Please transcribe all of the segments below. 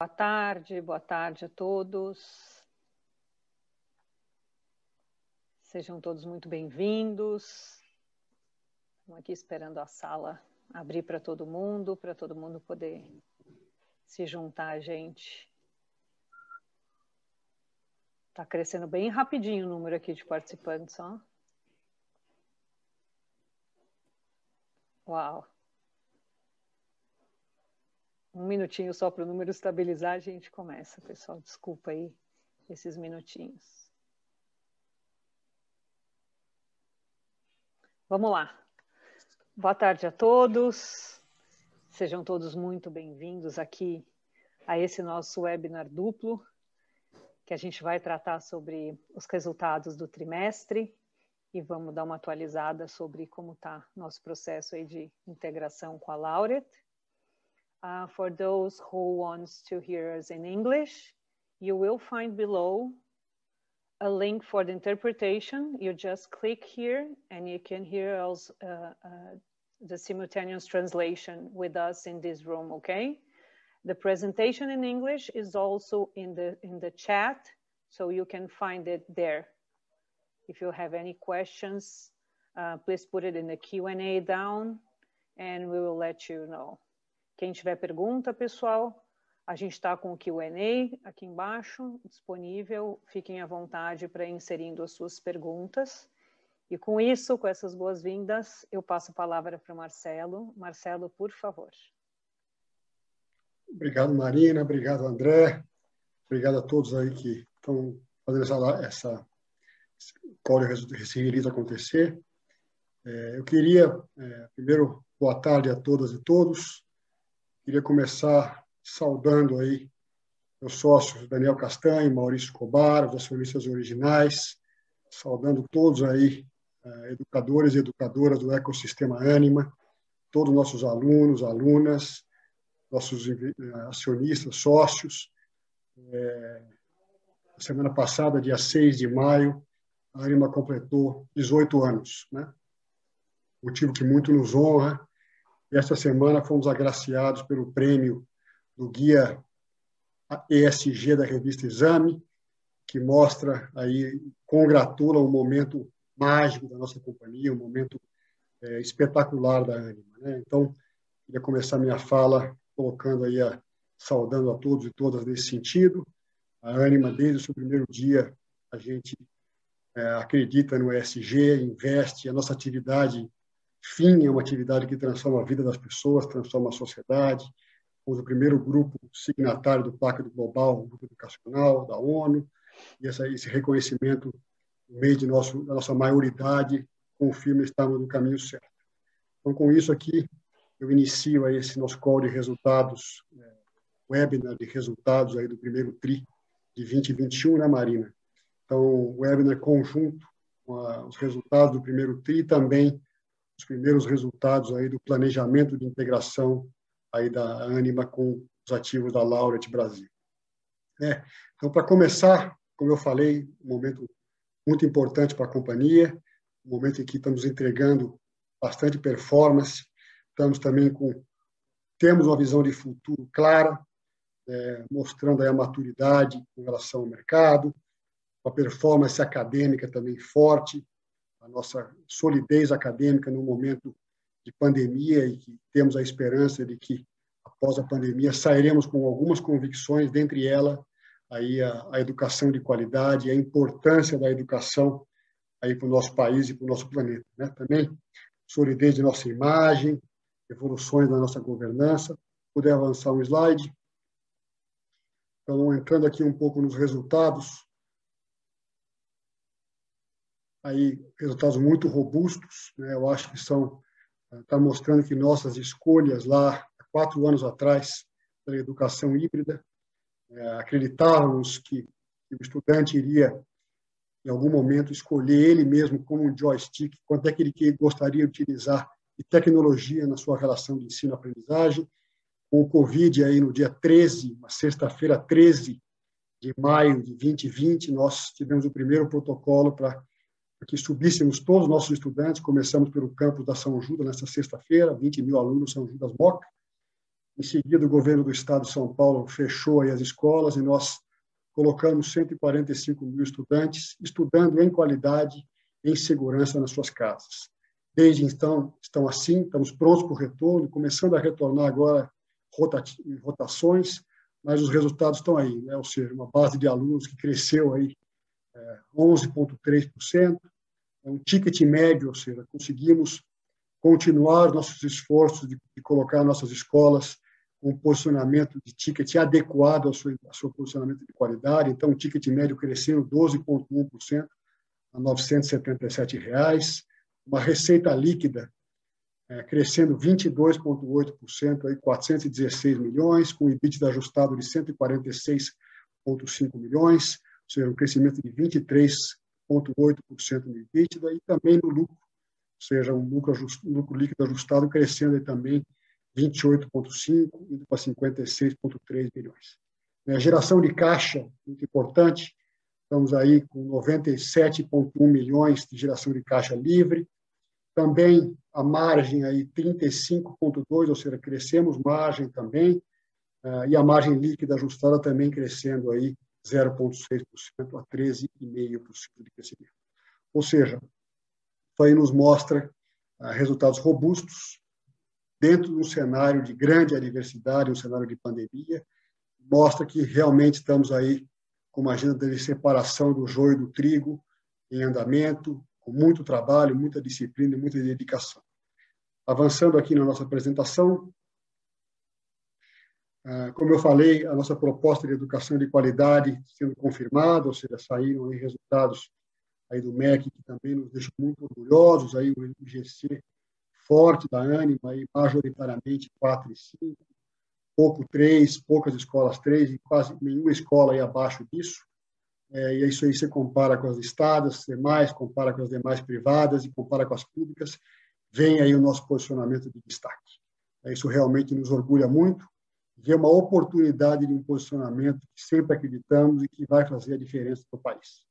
Boa tarde, boa tarde a todos. Sejam todos muito bem-vindos. Estamos aqui esperando a sala abrir para todo mundo, para todo mundo poder se juntar a gente. Está crescendo bem rapidinho o número aqui de participantes, ó. Uau! Um minutinho só para o número estabilizar, a gente começa, pessoal. Desculpa aí esses minutinhos. Vamos lá. Boa tarde a todos. Sejam todos muito bem-vindos aqui a esse nosso webinar duplo, que a gente vai tratar sobre os resultados do trimestre e vamos dar uma atualizada sobre como está nosso processo aí de integração com a Laureate. Uh, for those who wants to hear us in English, you will find below a link for the interpretation. You just click here and you can hear us, uh, uh, the simultaneous translation with us in this room, okay? The presentation in English is also in the, in the chat, so you can find it there. If you have any questions, uh, please put it in the Q&A down and we will let you know. Quem tiver pergunta, pessoal, a gente está com o Q&A aqui embaixo, disponível. Fiquem à vontade para inserindo as suas perguntas. E com isso, com essas boas-vindas, eu passo a palavra para o Marcelo. Marcelo, por favor. Obrigado, Marina. Obrigado, André. Obrigado a todos aí que estão fazendo essa, essa esse release acontecer. É, eu queria, é, primeiro, boa tarde a todas e todos. Queria começar saudando aí meus sócios Daniel Castanho, Maurício Cobar, os acionistas originais, saudando todos aí, eh, educadores e educadoras do ecossistema Anima, todos os nossos alunos, alunas, nossos eh, acionistas, sócios. É, semana passada, dia 6 de maio, a Anima completou 18 anos, né? motivo que muito nos honra esta semana fomos agraciados pelo prêmio do guia ESG da revista Exame, que mostra aí, congratula um momento mágico da nossa companhia, um momento é, espetacular da Anima. Né? Então, queria começar minha fala colocando aí, a, saudando a todos e todas nesse sentido. A Anima, desde o seu primeiro dia, a gente é, acredita no ESG, investe, a nossa atividade FIM é uma atividade que transforma a vida das pessoas, transforma a sociedade. Fomos o primeiro grupo signatário do Pacto Global, um grupo educacional da ONU, e essa, esse reconhecimento no meio de nosso, da nossa maioridade confirma estamos no caminho certo. Então, com isso aqui, eu inicio aí esse nosso call de resultados, é, webinar de resultados aí do primeiro TRI de 2021, né, Marina? Então, webinar conjunto com a, os resultados do primeiro TRI também os primeiros resultados aí do planejamento de integração aí da Anima com os ativos da Laureate Brasil. É, então, para começar, como eu falei, um momento muito importante para a companhia, um momento em que estamos entregando bastante performance, estamos também com temos uma visão de futuro clara, é, mostrando a maturidade em relação ao mercado, uma performance acadêmica também forte, nossa solidez acadêmica no momento de pandemia e que temos a esperança de que após a pandemia sairemos com algumas convicções, dentre elas aí a, a educação de qualidade, a importância da educação aí para o nosso país e para o nosso planeta, né? Também solidez de nossa imagem, evoluções da nossa governança. Puder avançar um slide. Então, entrando aqui um pouco nos resultados, aí resultados muito robustos, né? Eu acho que são está mostrando que nossas escolhas lá quatro anos atrás pela educação híbrida é, acreditávamos que, que o estudante iria em algum momento escolher ele mesmo como um joystick, quanto é que ele gostaria de utilizar de tecnologia na sua relação de ensino-aprendizagem. Com o Covid, aí no dia 13, uma sexta-feira 13 de maio de 2020, nós tivemos o primeiro protocolo para que subíssemos todos os nossos estudantes. Começamos pelo campus da São Judas nesta sexta-feira, 20 mil alunos São Judas Moca. Em seguida, o governo do estado de São Paulo fechou as escolas e nós colocamos 145 mil estudantes estudando em qualidade, em segurança nas suas casas. Desde então, estão assim, estamos prontos para o retorno, começando a retornar agora rotações, mas os resultados estão aí, né? ou seja, uma base de alunos que cresceu aí 11,3%, é um ticket médio, ou seja, conseguimos continuar nossos esforços de, de colocar nossas escolas com um posicionamento de ticket adequado ao seu, ao seu posicionamento de qualidade. Então, o ticket médio crescendo 12,1% a 977 reais, uma receita líquida é, crescendo 22,8%, aí 416 milhões, com o EBITDA ajustado de 146,5 milhões, seja, um crescimento de 23,8% no EBITDA e também no lucro, ou seja, um lucro, lucro líquido ajustado crescendo também 28,5 indo para 56,3 milhões. A né, geração de caixa, muito importante, estamos aí com 97,1 milhões de geração de caixa livre, também a margem aí 35,2, ou seja, crescemos margem também, ah, e a margem líquida ajustada também crescendo aí 0,6% a 13,5% de crescimento. Ou seja, isso aí nos mostra ah, resultados robustos, dentro de um cenário de grande adversidade, um cenário de pandemia, mostra que realmente estamos aí com uma agenda de separação do joio do trigo em andamento, com muito trabalho, muita disciplina e muita dedicação. Avançando aqui na nossa apresentação, como eu falei, a nossa proposta de educação de qualidade sendo confirmada, ou seja, saíram aí resultados aí do MEC que também nos deixam muito orgulhosos, aí o IGC forte da Anima, aí, majoritariamente 4 e 5, pouco 3, poucas escolas 3 e quase nenhuma escola aí abaixo disso. É, e isso aí você compara com as estadas demais, compara com as demais privadas e compara com as públicas, vem aí o nosso posicionamento de destaque. É, isso realmente nos orgulha muito, ver uma oportunidade de um posicionamento que sempre acreditamos e que vai fazer a diferença para o país.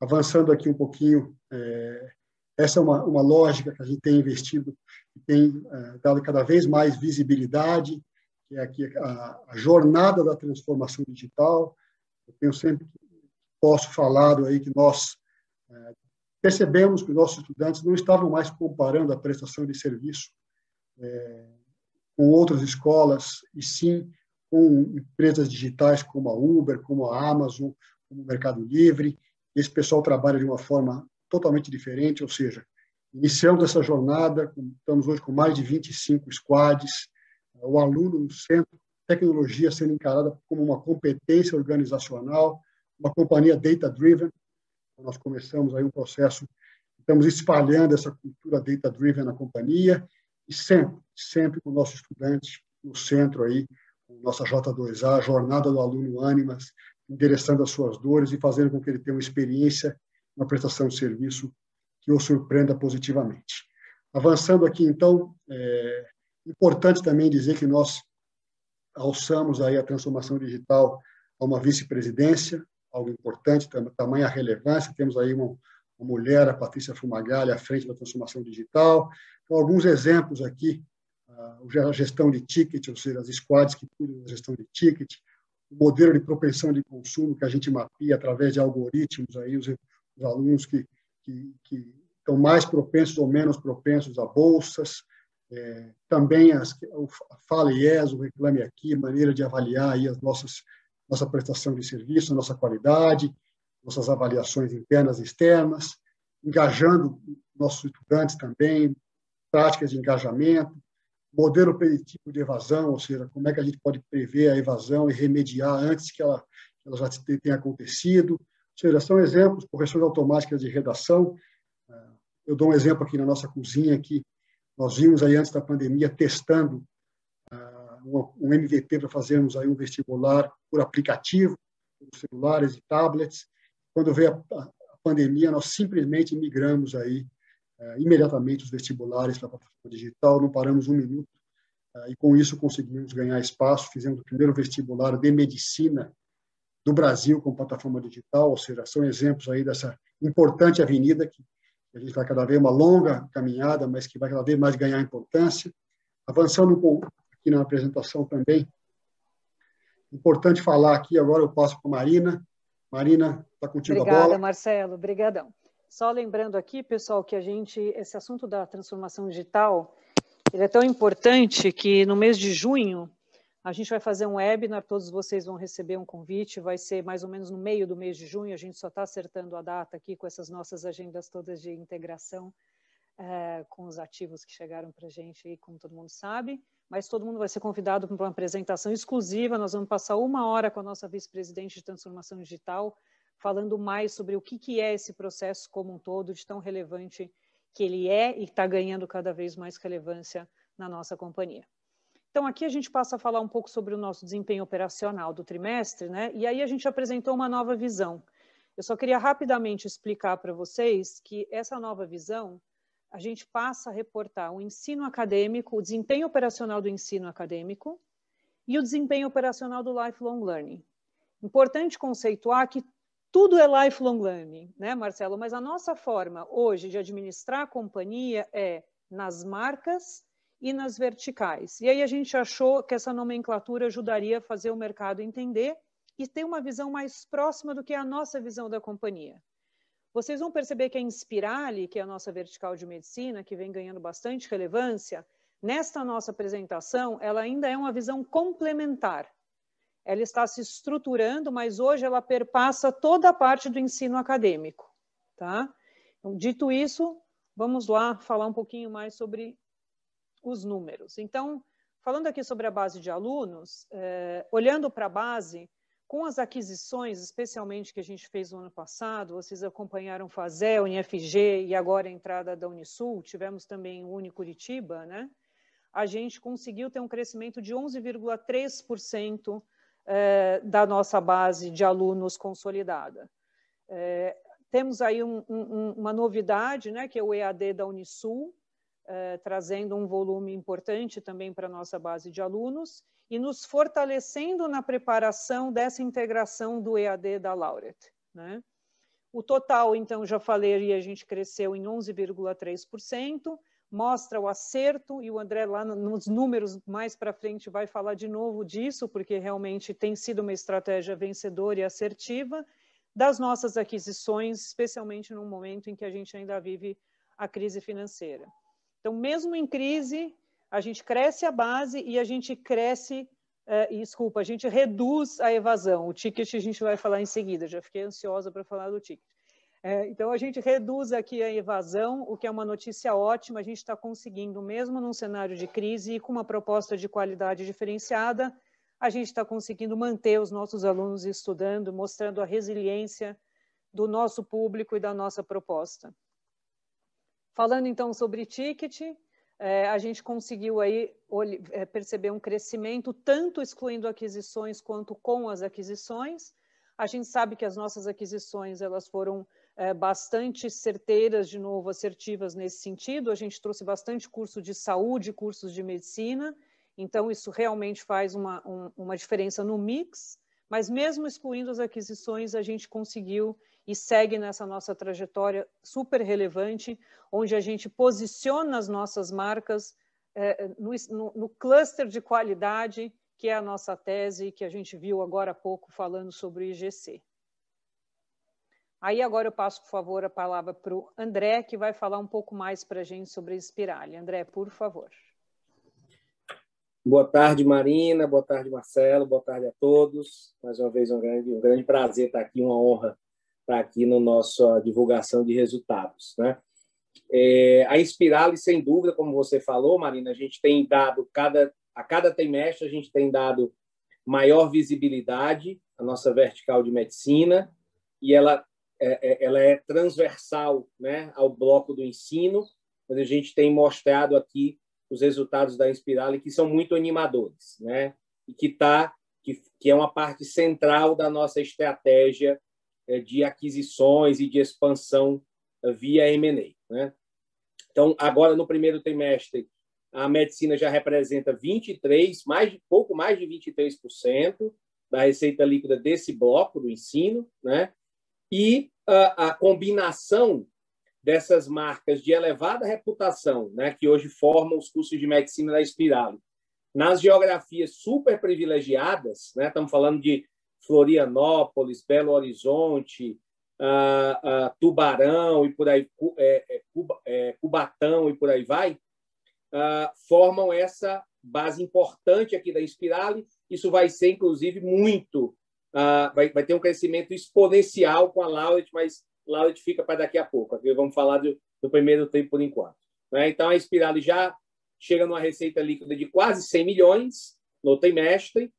Avançando aqui um pouquinho, é, essa é uma, uma lógica que a gente tem investido, que tem é, dado cada vez mais visibilidade, que é aqui a, a, jornada da transformação digital. Eu tenho sempre posso falar aí que nós é, percebemos que nossos estudantes não estavam mais comparando a prestação de serviço é, com outras escolas, e sim com empresas digitais como a Uber, como a Amazon, como o Mercado Livre. Esse pessoal trabalha de uma forma totalmente diferente, ou seja, iniciamos essa jornada, estamos hoje com mais de 25 squads, o aluno no centro, tecnologia sendo encarada como uma competência organizacional, uma companhia data-driven. Nós começamos aí um processo, estamos espalhando essa cultura data-driven na companhia e sempre, sempre com o nosso estudante no centro aí, com nossa J2A, Jornada do Aluno Animas, endereçando as suas dores e fazendo com que ele tenha uma experiência uma prestação de serviço que o surpreenda positivamente. Avançando aqui, então, é importante também dizer que nós alçamos aí a transformação digital a uma vice-presidência, algo importante, tamanha relevância, temos aí uma, uma mulher, a Patrícia Fumagalli, à frente da transformação digital. Então, alguns exemplos aqui, a gestão de ticket, ou seja, as squads que cuidam da gestão de ticket, o modelo de propensão de consumo que a gente mapeia através de algoritmos, aí, os, os alunos que, que, que, estão mais propensos ou menos propensos a bolsas, é, também as, o Fala IES, o Reclame Aqui, maneira de avaliar aí as nossas, nossa prestação de serviço, nossa qualidade, nossas avaliações internas e externas, engajando nossos estudantes também, práticas de engajamento, modelo preditivo de evasão, ou seja, como é que a gente pode prever a evasão e remediar antes que ela, ela já tenha acontecido, seja, são exemplos, correções automáticas de redação. Eu dou um exemplo aqui na nossa cozinha, que nós vimos aí antes da pandemia testando ah, um MVP para fazermos aí um vestibular por aplicativo, por celulares e tablets. Quando veio a pandemia, nós simplesmente migramos aí ah, imediatamente os vestibulares para a plataforma digital, não paramos um minuto, ah, e com isso conseguimos ganhar espaço, fizemos o primeiro vestibular de medicina do Brasil com plataforma digital, ou seja, são exemplos aí dessa importante avenida que a gente vai cada vez uma longa caminhada, mas que vai cada vez mais ganhar importância. Avançando pouco aqui na apresentação também. Importante falar aqui, agora eu passo para a Marina. Marina, está contigo Obrigada, a bola. Marcelo. Obrigadão. Só lembrando aqui, pessoal, que a gente, esse assunto da transformação digital, ele é tão importante que no mês de junho a gente vai fazer um webinar, todos vocês vão receber um convite, vai ser mais ou menos no meio do mês de junho, a gente só está acertando a data aqui com essas nossas agendas todas de integração é, com os ativos que chegaram para a gente aí, como todo mundo sabe, mas todo mundo vai ser convidado para uma apresentação exclusiva, nós vamos passar uma hora com a nossa vice-presidente de transformação digital, falando mais sobre o que, que é esse processo como um todo, de tão relevante que ele é e está ganhando cada vez mais relevância na nossa companhia. Então, aqui a gente passa a falar um pouco sobre o nosso desempenho operacional do trimestre, né? E aí a gente apresentou uma nova visão. Eu só queria rapidamente explicar para vocês que essa nova visão, a gente passa a reportar o ensino acadêmico, o desempenho operacional do ensino acadêmico e o desempenho operacional do lifelong learning. Importante conceituar que tudo é lifelong learning, né, Marcelo? Mas a nossa forma hoje de administrar a companhia é nas marcas e nas verticais. E aí a gente achou que essa nomenclatura ajudaria a fazer o mercado entender e ter uma visão mais próxima do que a nossa visão da companhia. Vocês vão perceber que a Inspirale, que é a nossa vertical de medicina, que vem ganhando bastante relevância, nesta nossa apresentação, ela ainda é uma visão complementar. Ela está se estruturando, mas hoje ela perpassa toda a parte do ensino acadêmico. Tá? Então, dito isso, vamos lá falar um pouquinho mais sobre os números. Então, falando aqui sobre a base de alunos, é, olhando para a base, com as aquisições, especialmente que a gente fez no ano passado, vocês acompanharam Fazel, UniFG e agora a entrada da Unisul, tivemos também o Unicuritiba, né? A gente conseguiu ter um crescimento de 11,3% é, da nossa base de alunos consolidada. É, temos aí um, um, uma novidade, né, que é o EAD da Unisul, eh, trazendo um volume importante também para a nossa base de alunos e nos fortalecendo na preparação dessa integração do EAD da Laureate. Né? O total, então, já falei, a gente cresceu em 11,3%, mostra o acerto, e o André lá nos números mais para frente vai falar de novo disso, porque realmente tem sido uma estratégia vencedora e assertiva das nossas aquisições, especialmente no momento em que a gente ainda vive a crise financeira. Então, mesmo em crise, a gente cresce a base e a gente cresce, é, desculpa, a gente reduz a evasão. O ticket a gente vai falar em seguida, já fiquei ansiosa para falar do ticket. É, então, a gente reduz aqui a evasão, o que é uma notícia ótima, a gente está conseguindo, mesmo num cenário de crise e com uma proposta de qualidade diferenciada, a gente está conseguindo manter os nossos alunos estudando, mostrando a resiliência do nosso público e da nossa proposta. Falando então sobre ticket, é, a gente conseguiu aí é, perceber um crescimento, tanto excluindo aquisições quanto com as aquisições. A gente sabe que as nossas aquisições elas foram é, bastante certeiras, de novo, assertivas nesse sentido. A gente trouxe bastante curso de saúde, cursos de medicina, então isso realmente faz uma, um, uma diferença no mix. Mas mesmo excluindo as aquisições, a gente conseguiu e segue nessa nossa trajetória super relevante, onde a gente posiciona as nossas marcas é, no, no, no cluster de qualidade, que é a nossa tese, que a gente viu agora há pouco falando sobre o IGC. Aí agora eu passo, por favor, a palavra para o André, que vai falar um pouco mais para a gente sobre a Espirale. André, por favor. Boa tarde, Marina. Boa tarde, Marcelo. Boa tarde a todos. Mais uma vez, um grande, um grande prazer estar aqui, uma honra estar aqui no nossa divulgação de resultados. Né? É, a Inspirale, sem dúvida, como você falou, Marina, a gente tem dado, cada, a cada trimestre, a gente tem dado maior visibilidade à nossa vertical de medicina e ela é, é ela é transversal né, ao bloco do ensino, mas a gente tem mostrado aqui os resultados da Inspirale que são muito animadores, né? E que tá que, que é uma parte central da nossa estratégia é, de aquisições e de expansão é, via M&A, né? Então, agora no primeiro trimestre, a medicina já representa 23, mais pouco mais de 23% da receita líquida desse bloco do ensino, né? E a, a combinação dessas marcas de elevada reputação, né, que hoje formam os cursos de medicina da Espirale, nas geografias super privilegiadas, né? estamos falando de Florianópolis, Belo Horizonte, uh, uh, Tubarão e por aí, é, é, é, Cubatão e por aí vai, uh, formam essa base importante aqui da Inspirale. Isso vai ser, inclusive, muito. Vai, vai ter um crescimento exponencial com a Lauret, mas Lauret fica para daqui a pouco. Aqui vamos falar do, do primeiro tempo por enquanto. Né? Então, a Inspirale já chega numa receita líquida de quase 100 milhões no trimestre,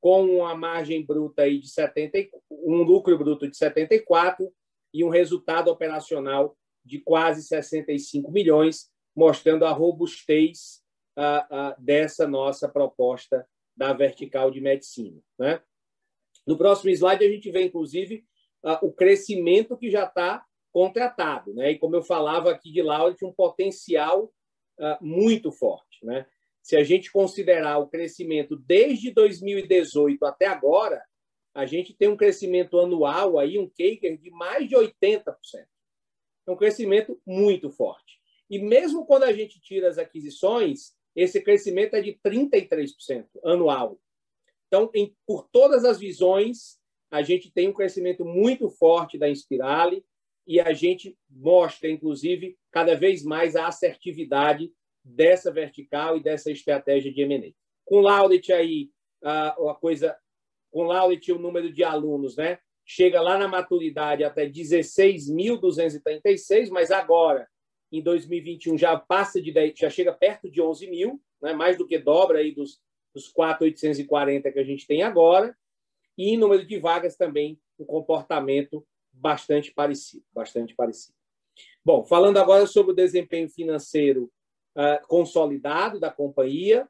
com uma margem bruta aí de 70, um lucro bruto de 74 e um resultado operacional de quase 65 milhões, mostrando a robustez uh, uh, dessa nossa proposta da vertical de medicina. Né? No próximo slide, a gente vê, inclusive, o crescimento que já está contratado. Né? E, como eu falava aqui de Laura, tinha um potencial muito forte. Né? se a gente considerar o crescimento desde 2018 até agora, a gente tem um crescimento anual aí, um CAGR de mais de 80%. É um crescimento muito forte. E mesmo quando a gente tira as aquisições, esse crescimento é de 33% anual. Então, em, por todas as visões, a gente tem um crescimento muito forte da Inspirale e a gente mostra, inclusive, cada vez mais a assertividade dessa vertical e dessa estratégia de M&A. Com Laudet aí, a coisa com Laudet o número de alunos, né? Chega lá na maturidade até 16.236, mas agora em 2021 já passa de 10, já chega perto de 11 mil, né? mais do que dobra aí dos, dos 4.840 que a gente tem agora, e em número de vagas também um comportamento bastante parecido, bastante parecido. Bom, falando agora sobre o desempenho financeiro uh, consolidado da companhia.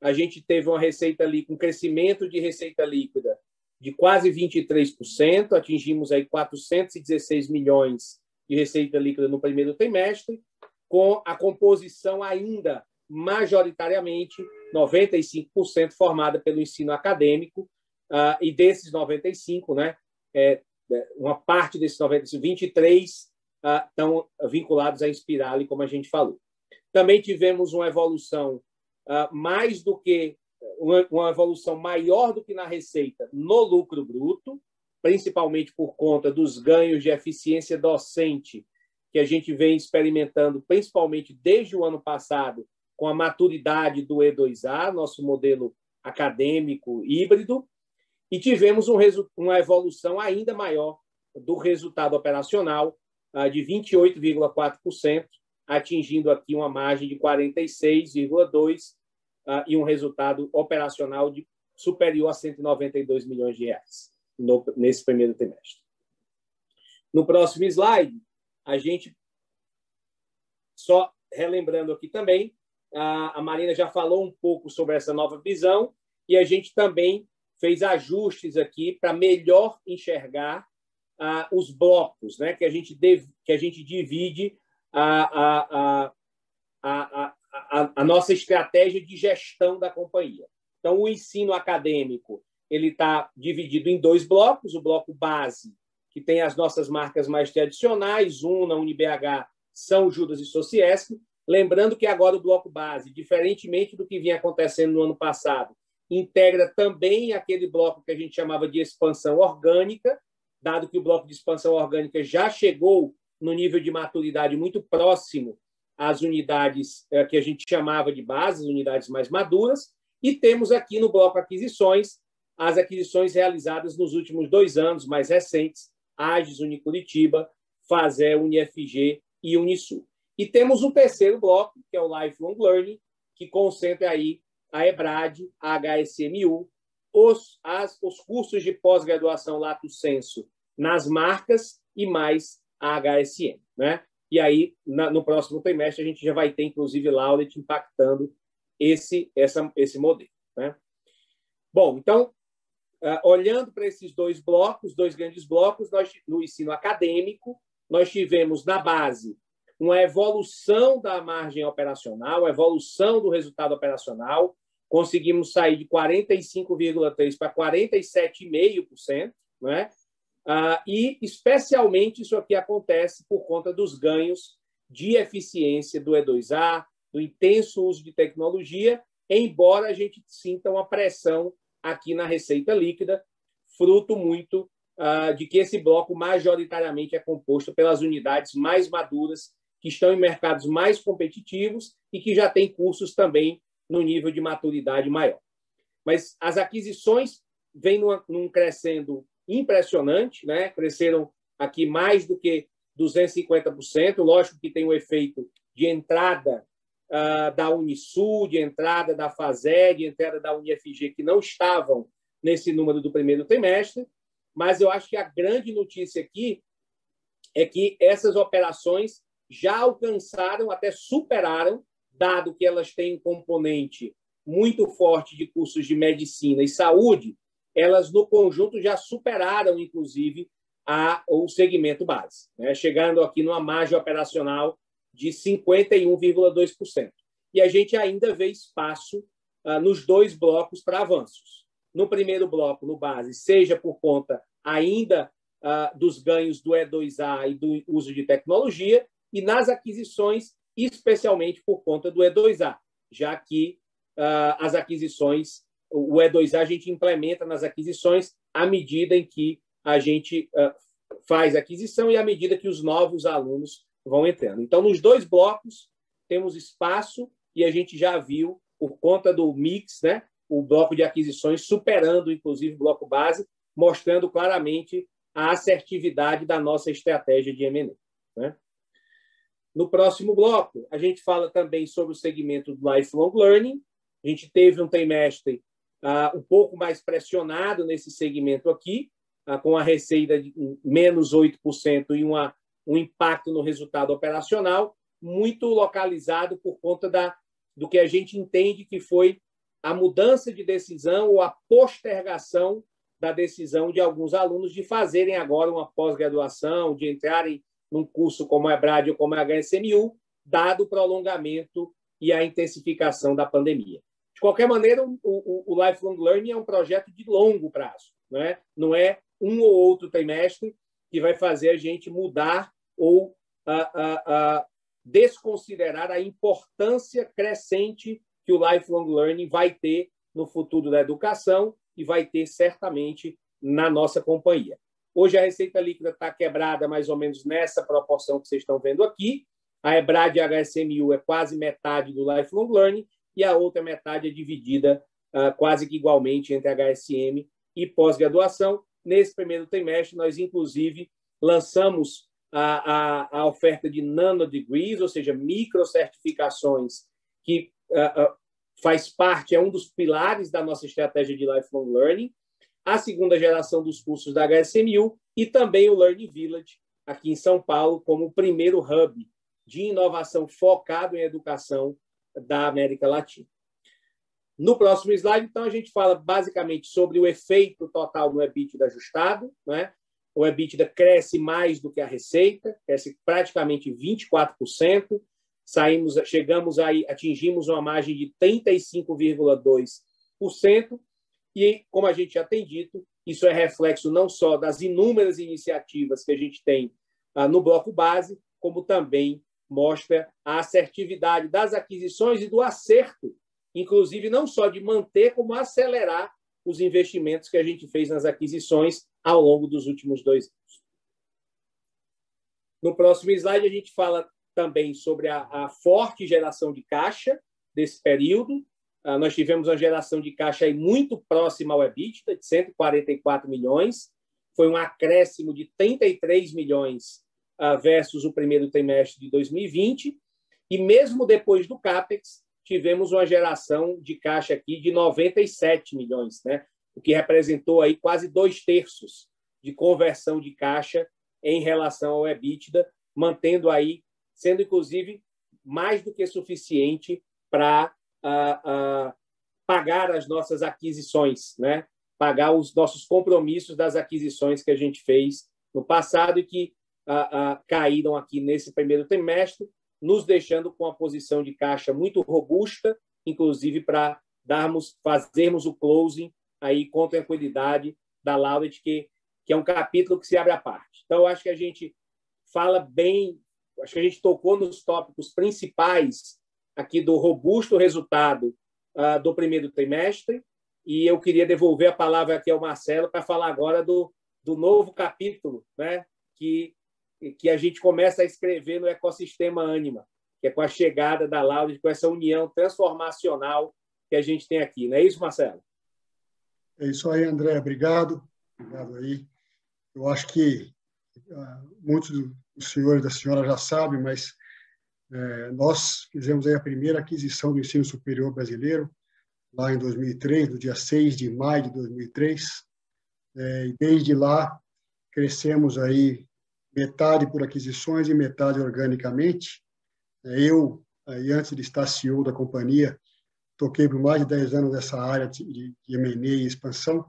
A gente teve uma receita líquida, um crescimento de receita líquida de quase 23%, atingimos aí 416 milhões de receita líquida no primeiro trimestre, com a composição ainda majoritariamente 95% formada pelo ensino acadêmico, uh, e desses 95, né, é, é uma parte desses 95, 23 uh, estão vinculados à Inspirale, como a gente falou. Também tivemos uma evolução uh, mais do que uma, uma evolução maior do que na receita no lucro bruto, principalmente por conta dos ganhos de eficiência docente que a gente vem experimentando, principalmente desde o ano passado, com a maturidade do E2A, nosso modelo acadêmico híbrido, e tivemos um uma evolução ainda maior do resultado operacional, ah, de 28,4%, atingindo aqui uma margem de 46,2 uh, e um resultado operacional de superior a 192 milhões de reais no, nesse primeiro trimestre. No próximo slide, a gente só relembrando aqui também, a, Marina já falou um pouco sobre essa nova visão e a gente também fez ajustes aqui para melhor enxergar ah, os blocos, né, que a gente que a gente divide a, a, a, a, a nossa estratégia de gestão da companhia. Então, o ensino acadêmico ele está dividido em dois blocos: o bloco base, que tem as nossas marcas mais tradicionais, UNA, UniBH, São Judas e Sociesc. Lembrando que agora o bloco base, diferentemente do que vinha acontecendo no ano passado, integra também aquele bloco que a gente chamava de expansão orgânica, dado que o bloco de expansão orgânica já chegou no nível de maturidade muito próximo às unidades é, que a gente chamava de bases, unidades mais maduras, e temos aqui no bloco aquisições as aquisições realizadas nos últimos dois anos mais recentes, Agis, Unicuritiba, Fazer, UniFG e Unisul. E temos um terceiro bloco, que é o Lifelong Learning, que concentra aí a EBRAD, a HSMU, os, as, os cursos de pós-graduação Lato Senso nas marcas e mais a HSM. Né? E aí, na, no próximo trimestre, a gente já vai ter, inclusive, Lauret impactando esse, essa, esse modelo. Né? Bom, então, uh, olhando para esses dois blocos, dois grandes blocos, nós, no ensino acadêmico, nós tivemos na base uma evolução da margem operacional, evolução do resultado operacional, conseguimos sair de 45,3% para 47,5%, né? Ah, e, especialmente, isso aqui acontece por conta dos ganhos de eficiência do E2A, do intenso uso de tecnologia embora a gente sinta uma pressão aqui na receita líquida, fruto muito uh, de que esse bloco majoritariamente é composto pelas unidades mais maduras, que estão em mercados mais competitivos e que já têm cursos também no nível de maturidade maior. Mas as aquisições vêm numa, num crescendo impressionante, né? cresceram aqui mais do que 250%. Lógico que tem o efeito de entrada uh, da Unisul, de entrada da FASEG, de entrada da UniFG, que não estavam nesse número do primeiro trimestre, mas eu acho que a grande notícia aqui é que essas operações já alcançaram, até superaram, dado que elas têm um componente muito forte de cursos de medicina e saúde, elas no conjunto já superaram, inclusive, a, o segmento base, né? chegando aqui numa margem operacional de 51,2%. E a gente ainda vê espaço ah, nos dois blocos para avanços. No primeiro bloco, no base, seja por conta ainda ah, dos ganhos do E2A e do uso de tecnologia, e nas aquisições, especialmente por conta do E2A, já que uh, as aquisições, o E2A a gente implementa nas aquisições à medida em que a gente uh, faz aquisição e à medida que os novos alunos vão entrando. Então, nos dois blocos, temos espaço e a gente já viu, por conta do mix, né, o bloco de aquisições superando, inclusive, o bloco base, mostrando claramente a assertividade da nossa estratégia de M&A. Né? No próximo bloco, a gente fala também sobre o segmento do lifelong learning, a gente teve um trimestre uh, um pouco mais pressionado nesse segmento aqui, uh, com a receita de menos 8% e uma, um impacto no resultado operacional, muito localizado por conta da, do que a gente entende que foi a mudança de decisão ou a postergação da decisão de alguns alunos de fazerem agora uma pós-graduação, de entrarem num curso como a EBRAD ou como a HSMU, dado o prolongamento e a intensificação da pandemia. De qualquer maneira, o, o, o Lifelong Learning é um projeto de longo prazo, não é, não é um ou outro trimestre que vai fazer a gente mudar ou desconsiderar a importância crescente que o Lifelong Learning vai ter no futuro da educação e vai ter certamente na nossa companhia. Hoje a receita líquida está quebrada mais ou menos nessa proporção que vocês estão vendo aqui. A EBRAD HSMU é quase metade do Lifelong Learning e a outra metade é dividida uh, quase que igualmente entre HSM e pós-graduação. Nesse primeiro trimestre, nós, inclusive, lançamos a, a, a oferta de nanodegrees, ou seja, microcertificações, que uh, uh, faz parte, é um dos pilares da nossa estratégia de lifelong learning, a segunda geração dos cursos da HSMU e também o Learning Village, aqui em São Paulo, como o primeiro hub de inovação focado em educação da América Latina. No próximo slide, então, a gente fala basicamente sobre o efeito total no EBITDA ajustado. Né? O EBITDA cresce mais do que a receita, cresce praticamente 24%. Saímos, chegamos aí, atingimos uma margem de 35,2%. E, como a gente já tem dito, isso é reflexo não só das inúmeras iniciativas que a gente tem ah, no bloco base, como também mostra a assertividade das aquisições e do acerto, inclusive não só de manter, como acelerar os investimentos que a gente fez nas aquisições ao longo dos últimos dois anos. No próximo slide, a gente fala também sobre a, a forte geração de caixa desse período. Uh, nós tivemos uma geração de caixa aí muito próxima ao EBITDA, de 144 milhões. Foi um acréscimo de 33 milhões versus o primeiro trimestre de 2020. E mesmo depois do CAPEX, tivemos uma geração de caixa aqui de 97 milhões, né? o que representou aí quase dois terços de conversão de caixa em relação ao EBITDA, mantendo aí, sendo inclusive mais do que suficiente para uh, uh, pagar as nossas aquisições, né? pagar os nossos compromissos das aquisições que a gente fez no passado e que caíram aqui nesse primeiro trimestre, nos deixando com uma posição de caixa muito robusta, inclusive para darmos, fazermos o closing aí com tranquilidade da Lauret, que, que é um capítulo que se abre à parte. Então, acho que a gente fala bem, acho que a gente tocou nos tópicos principais aqui do robusto resultado uh, do primeiro trimestre. E eu queria devolver a palavra aqui ao Marcelo para falar agora do, do novo capítulo né, que, que a gente começa a escrever no ecossistema Anima, que é com a chegada da Laura, com essa união transformacional que a gente tem aqui. Não é isso, Marcelo? É isso aí, André. Obrigado. Obrigado aí. Eu acho que uh, muitos dos senhores e da senhora já sabem, mas é, nós fizemos a primeira aquisição do ensino superior brasileiro, lá em 2003, no dia 6 de maio de 2003. É, e desde lá, crescemos aí metade por aquisições e metade organicamente. É, eu, aí, antes de estar CEO da companhia, toquei por mais de 10 anos nessa área de, de M&A e expansão.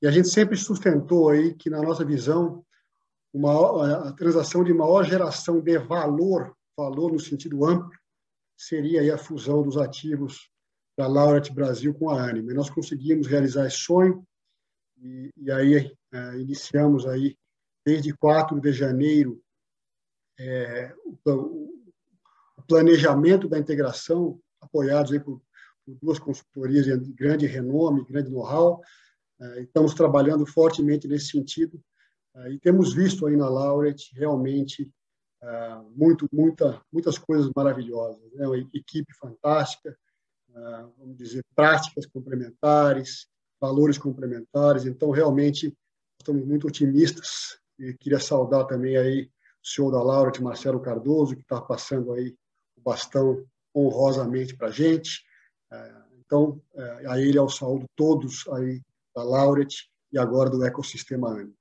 E a gente sempre sustentou aí que, na nossa visão, uma, a transação de maior geração de valor valor no sentido amplo, seria a fusão dos ativos da Laureate Brasil com a Anima. E nós conseguimos realizar esse sonho e, e aí é, iniciamos aí desde 4 de janeiro é, o, o, planejamento da integração, apoiados aí por, por duas consultorias de grande renome, grande know-how. É, estamos trabalhando fortemente nesse sentido é, e temos visto aí na Laureate realmente ah, muito, muita, muitas coisas maravilhosas. Né? Uma equipe fantástica, ah, vamos dizer, práticas complementares, valores complementares. Então, realmente, estamos muito otimistas. E queria saudar também aí o senhor da Laura, de Marcelo Cardoso, que está passando aí o bastão honrosamente para a gente. Ah, então, eh, a ele ao saúdo todos aí da Lauret e agora do ecossistema ANI.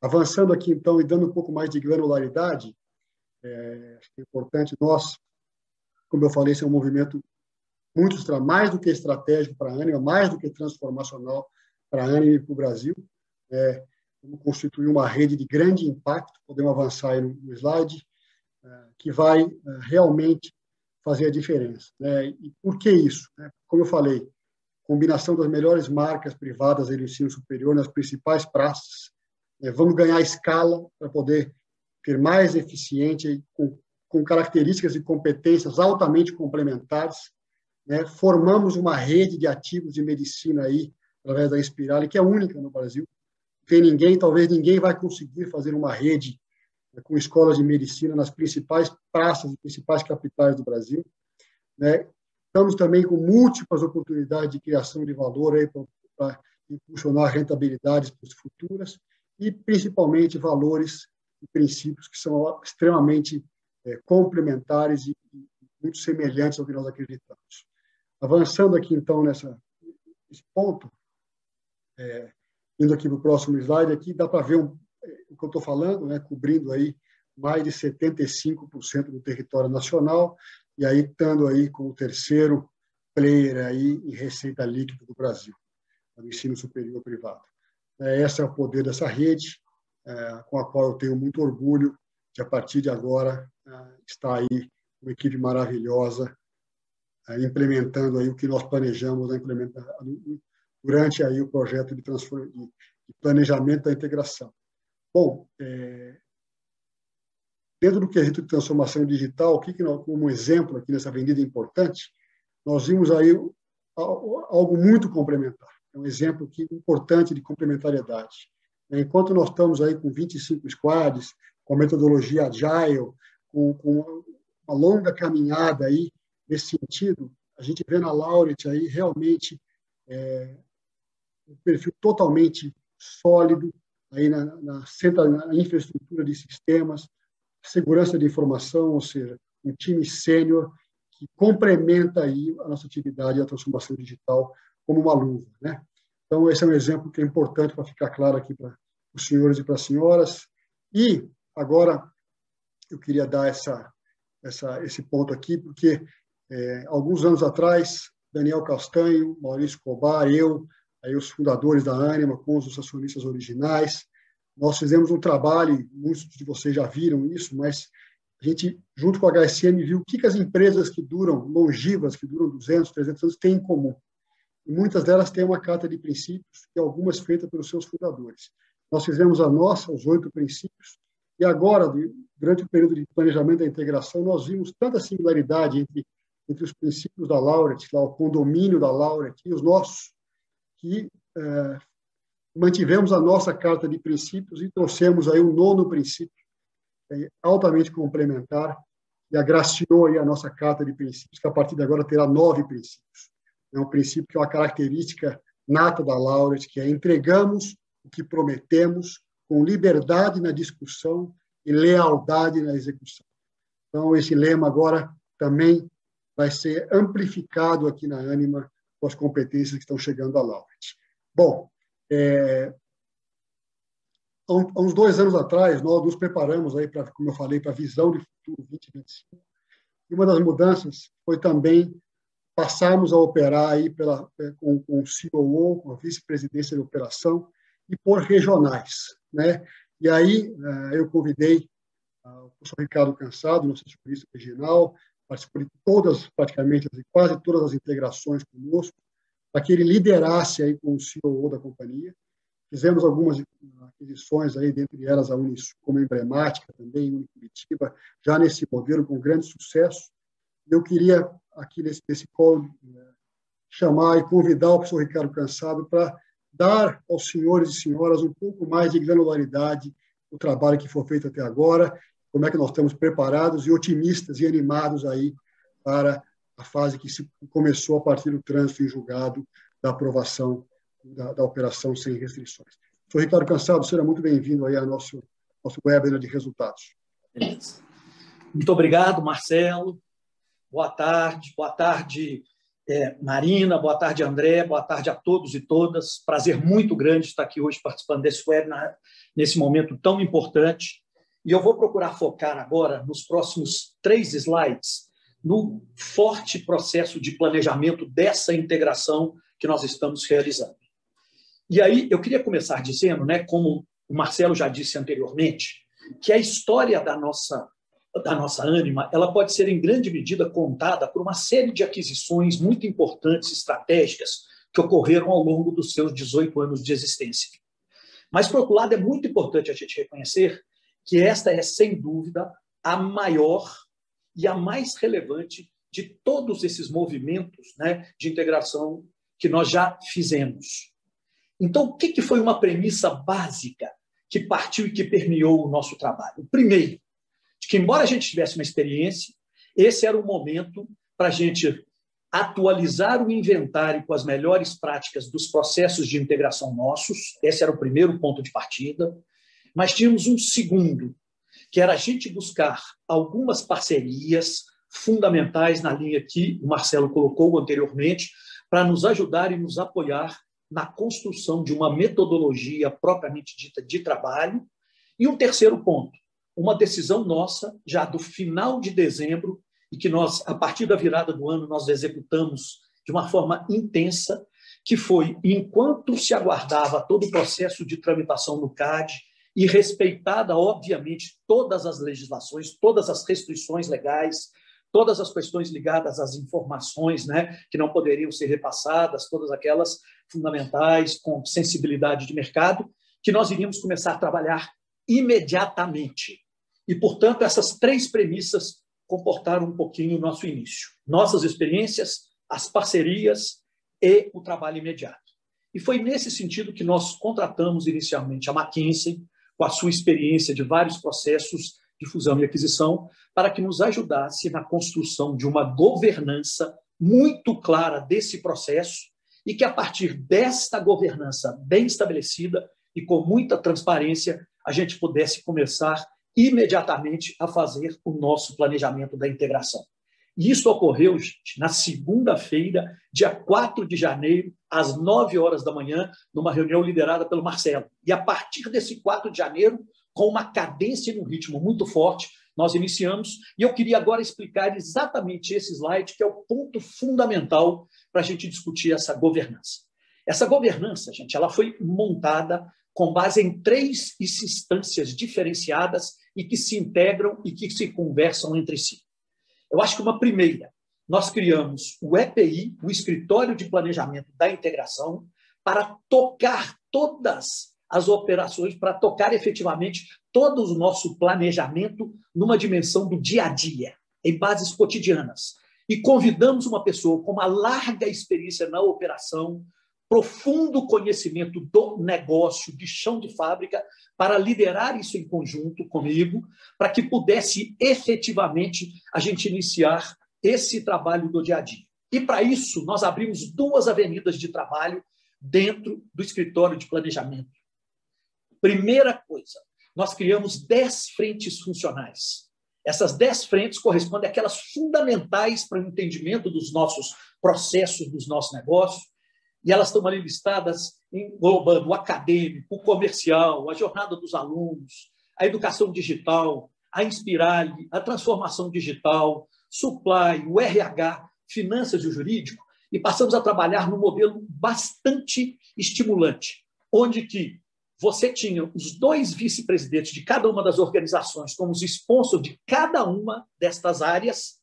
Avançando aqui, então, e dando um pouco mais de granularidade, é, é importante nós, como eu falei, esse é um movimento muito mais do que estratégico para a Anima, mais do que transformacional para a Anima e para o Brasil. É, vamos constituir uma rede de grande impacto, podemos avançar aí no, slide, é, que vai é, realmente fazer a diferença. Né? E por que isso? Né? Como eu falei, combinação das melhores marcas privadas do ensino superior nas principais praças. É, vamos ganhar escala para poder ser mais eficiente, com, com características e competências altamente complementares. Né? Formamos uma rede de ativos de medicina aí, através da Inspirale, que é única no Brasil. Tem ninguém, talvez ninguém vai conseguir fazer uma rede né, com escolas de medicina nas principais praças e principais capitais do Brasil. Né? Estamos também com múltiplas oportunidades de criação de valor para impulsionar rentabilidades futuras e, principalmente, valores e princípios que são extremamente é, complementares e, e, muito semelhantes ao que nós acreditamos. Avançando aqui, então, nessa, nesse ponto, é, indo aqui para o próximo slide, aqui dá para ver um, é, o que eu estou falando, né, cobrindo aí mais de 75% do território nacional, e aí estando aí com o terceiro player aí em receita líquida do Brasil, no ensino superior privado. É, esse é o poder dessa rede, com a qual eu tenho muito orgulho de, a partir de agora, é, estar aí uma equipe maravilhosa, é, implementando aí o que nós planejamos né, durante aí o projeto de, de planejamento da integração. Bom, é, dentro do quesito de transformação digital, que, que nós, como exemplo aqui nessa avenida importante, nós vimos aí algo muito complementar. É um exemplo aqui importante de complementariedade. Enquanto nós estamos aí com 25 squads, com a metodologia agile, com, com uma longa caminhada aí nesse sentido, a gente vê na Lauret aí realmente é, um perfil totalmente sólido aí na, na, na infraestrutura de sistemas, segurança de informação, ou seja, um time sênior que complementa aí a nossa atividade e a transformação digital como uma luva, né? Então, esse é um exemplo que é importante para ficar claro aqui para os senhores e para as senhoras. E, agora, eu queria dar essa, essa, esse ponto aqui, porque é, alguns anos atrás, Daniel Castanho, Maurício Cobar, eu, aí os fundadores da Anima, com os acionistas originais, nós fizemos um trabalho, muitos de vocês já viram isso, mas a gente, junto com a HSM, viu o que, que as empresas que duram, longivas, que duram 200, 300 anos, têm em comum. E muitas delas têm uma carta de princípios, e algumas feitas pelos seus fundadores. Nós fizemos a nossa, os oito princípios, e agora, durante o período de planejamento da integração, nós vimos tanta similaridade entre, entre os princípios da Laureate, lá o condomínio da Laureate e os nossos, que é, mantivemos a nossa carta de princípios e trouxemos aí um nono princípio, é, altamente complementar, e agraciou aí a nossa carta de princípios, que a partir de agora terá nove princípios. É um princípio que é uma característica nata da Laureate, que é entregamos o que prometemos com liberdade na discussão e lealdade na execução. Então, esse lema agora também vai ser amplificado aqui na Anima com as competências que estão chegando à Laureate. Bom, é, há uns dois anos atrás, nós nos preparamos aí para, como eu falei, para a visão de futuro 2025. E uma das mudanças foi também passarmos a operar aí pela, com, com o COO, com a vice-presidência de operação, e por regionais. Né? E aí é, eu convidei o professor Ricardo Cansado, nosso supervisor regional, participou de todas, praticamente, quase todas as integrações conosco, para que ele liderasse aí com o CEO da companhia. Fizemos algumas aquisições aí, dentre elas a Unisul como emblemática também, Unicuritiba, já nesse modelo com grande sucesso. Eu queria aqui nesse, nesse call eh, chamar e convidar o professor Ricardo Cansado para dar aos senhores e senhoras um pouco mais de granularidade do trabalho que foi feito até agora, como é que nós estamos preparados e otimistas e animados aí para a fase que se começou a partir do trânsito em julgado da aprovação da, da operação sem restrições. Sou Ricardo Cansado, seja muito bem-vindo aí ao nosso, nosso webinar de resultados. Beleza. Muito obrigado, Marcelo. Boa tarde, boa tarde, é, Marina, boa tarde, André, boa tarde a todos e todas. Prazer muito grande estar aqui hoje participando desse webinar, nesse momento tão importante. E eu vou procurar focar agora, nos próximos três slides, no forte processo de planejamento dessa integração que nós estamos realizando. E aí eu queria começar dizendo, né, como o Marcelo já disse anteriormente, que a história da nossa da nossa ânima, ela pode ser em grande medida contada por uma série de aquisições muito importantes estratégicas que ocorreram ao longo dos seus 18 anos de existência. Mas, por outro lado, é muito importante a gente reconhecer que esta é, sem dúvida, a maior e a mais relevante de todos esses movimentos né, de integração que nós já fizemos. Então, o que foi uma premissa básica que partiu e que permeou o nosso trabalho? Primeiro, de que, embora a gente tivesse uma experiência, esse era o momento para a gente atualizar o inventário com as melhores práticas dos processos de integração nossos. Esse era o primeiro ponto de partida. Mas tínhamos um segundo, que era a gente buscar algumas parcerias fundamentais na linha que o Marcelo colocou anteriormente, para nos ajudar e nos apoiar na construção de uma metodologia propriamente dita de trabalho. E um terceiro ponto, uma decisão nossa, já do final de dezembro, e que nós, a partir da virada do ano, nós executamos de uma forma intensa, que foi, enquanto se aguardava todo o processo de tramitação no CAD, e respeitada, obviamente, todas as legislações, todas as restrições legais, todas as questões ligadas às informações né, que não poderiam ser repassadas, todas aquelas fundamentais com sensibilidade de mercado, que nós iríamos começar a trabalhar imediatamente. E, portanto, essas três premissas comportaram um pouquinho o nosso início. Nossas experiências, as parcerias e o trabalho imediato. E foi nesse sentido que nós contratamos inicialmente a McKinsey, com a sua experiência de vários processos de fusão e aquisição, para que nos ajudasse na construção de uma governança muito clara desse processo e que, a partir desta governança bem estabelecida e com muita transparência, a gente pudesse começar imediatamente a fazer o nosso planejamento da integração. E isso ocorreu, gente, na segunda-feira, dia 4 de janeiro, às 9 horas da manhã, numa reunião liderada pelo Marcelo. E a partir desse 4 de janeiro, com uma cadência e um ritmo muito forte, nós iniciamos. E eu queria agora explicar exatamente esse slide, que é o ponto fundamental para a gente discutir essa governança. Essa governança, gente, ela foi montada com base em três instâncias diferenciadas e que se integram e que se conversam entre si. Eu acho que uma primeira, nós criamos o EPI, o Escritório de Planejamento da Integração, para tocar todas as operações, para tocar efetivamente todo o nosso planejamento numa dimensão do dia a dia, em bases cotidianas. e convidamos uma pessoa com uma larga experiência na operação, profundo conhecimento do negócio, de chão de fábrica, para liderar isso em conjunto comigo, para que pudesse efetivamente a gente iniciar esse trabalho do dia a dia. E para isso, nós abrimos duas avenidas de trabalho dentro do escritório de planejamento. Primeira coisa, nós criamos dez frentes funcionais. Essas dez frentes correspondem àquelas fundamentais para o entendimento dos nossos processos, dos nossos negócios, e elas estão ali listadas, englobando o acadêmico, o comercial, a jornada dos alunos, a educação digital, a Inspirale, a transformação digital, supply, o RH, finanças e o jurídico, e passamos a trabalhar num modelo bastante estimulante, onde que você tinha os dois vice-presidentes de cada uma das organizações como os sponsors de cada uma destas áreas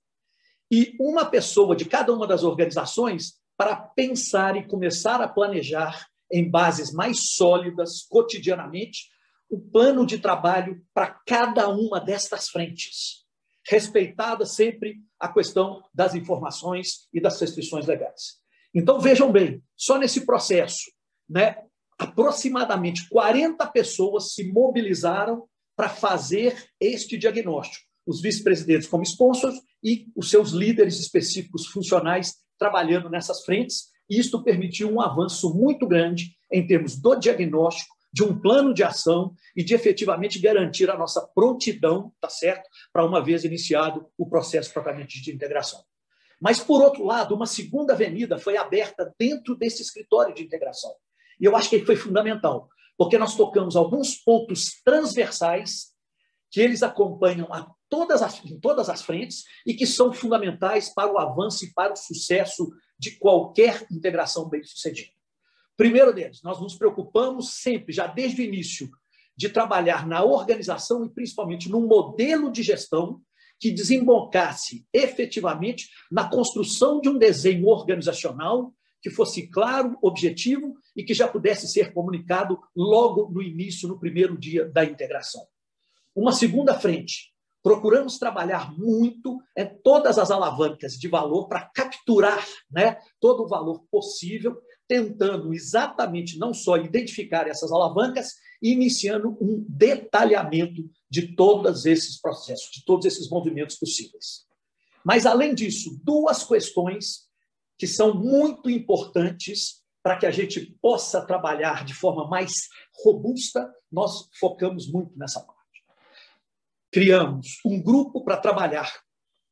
e uma pessoa de cada uma das organizações para pensar e começar a planejar em bases mais sólidas, cotidianamente, o plano de trabalho para cada uma destas frentes, respeitada sempre a questão das informações e das restrições legais. Então, vejam bem, só nesse processo, né, aproximadamente 40 pessoas se mobilizaram para fazer este diagnóstico. Os vice-presidentes como sponsors e os seus líderes específicos funcionais trabalhando nessas frentes, e isto permitiu um avanço muito grande em termos do diagnóstico, de um plano de ação e de efetivamente garantir a nossa prontidão, tá certo, para uma vez iniciado o processo propriamente de integração. Mas, por outro lado, uma segunda avenida foi aberta dentro desse escritório de integração. E eu acho que foi fundamental, porque nós tocamos alguns pontos transversais que eles acompanham a todas as, em todas as frentes e que são fundamentais para o avanço e para o sucesso de qualquer integração bem-sucedida. Primeiro deles, nós nos preocupamos sempre, já desde o início, de trabalhar na organização e principalmente num modelo de gestão que desembocasse efetivamente na construção de um desenho organizacional que fosse claro, objetivo e que já pudesse ser comunicado logo no início, no primeiro dia da integração. Uma segunda frente, procuramos trabalhar muito em todas as alavancas de valor para capturar né, todo o valor possível, tentando exatamente não só identificar essas alavancas, e iniciando um detalhamento de todos esses processos, de todos esses movimentos possíveis. Mas, além disso, duas questões que são muito importantes para que a gente possa trabalhar de forma mais robusta, nós focamos muito nessa parte criamos um grupo para trabalhar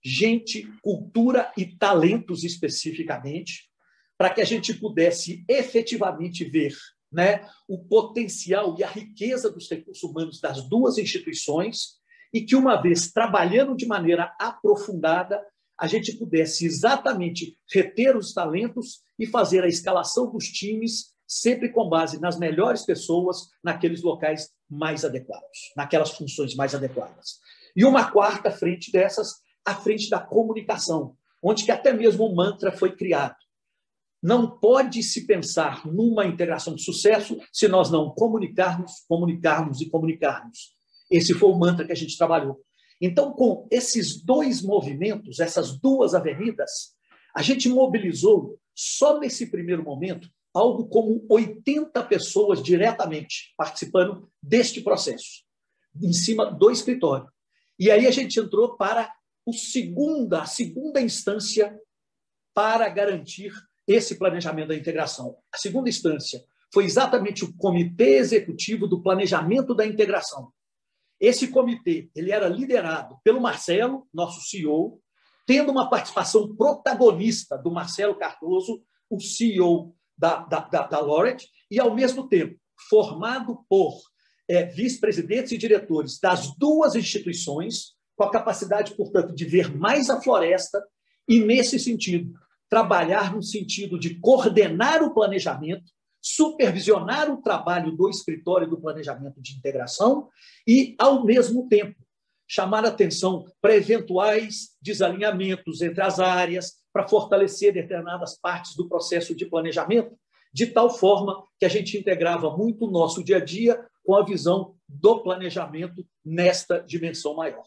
gente, cultura e talentos especificamente, para que a gente pudesse efetivamente ver né, o potencial e a riqueza dos recursos humanos das duas instituições e que, uma vez trabalhando de maneira aprofundada, a gente pudesse exatamente reter os talentos e fazer a escalação dos times sempre com base nas melhores pessoas naqueles locais mais adequados, naquelas funções mais adequadas. E uma quarta frente dessas, a frente da comunicação, onde que até mesmo o mantra foi criado. Não pode se pensar numa integração de sucesso se nós não comunicarmos, comunicarmos e comunicarmos. Esse foi o mantra que a gente trabalhou. Então, com esses dois movimentos, essas duas avenidas, a gente mobilizou, só nesse primeiro momento, algo como 80 pessoas diretamente participando deste processo, em cima do escritório. E aí a gente entrou para o segunda, a segunda instância para garantir esse planejamento da integração. A segunda instância foi exatamente o Comitê Executivo do Planejamento da Integração. Esse comitê ele era liderado pelo Marcelo, nosso CEO, tendo uma participação protagonista do Marcelo Cardoso, o CEO da, da, da, da e, ao mesmo tempo, formado por é, vice-presidentes e diretores das duas instituições, com a capacidade, portanto, de ver mais a floresta e, nesse sentido, trabalhar no sentido de coordenar o planejamento, supervisionar o trabalho do escritório do planejamento de integração e, ao mesmo tempo, chamar atenção para eventuais desalinhamentos entre as áreas, para fortalecer determinadas partes do processo de planejamento, de tal forma que a gente integrava muito o nosso dia a dia com a visão do planejamento nesta dimensão maior.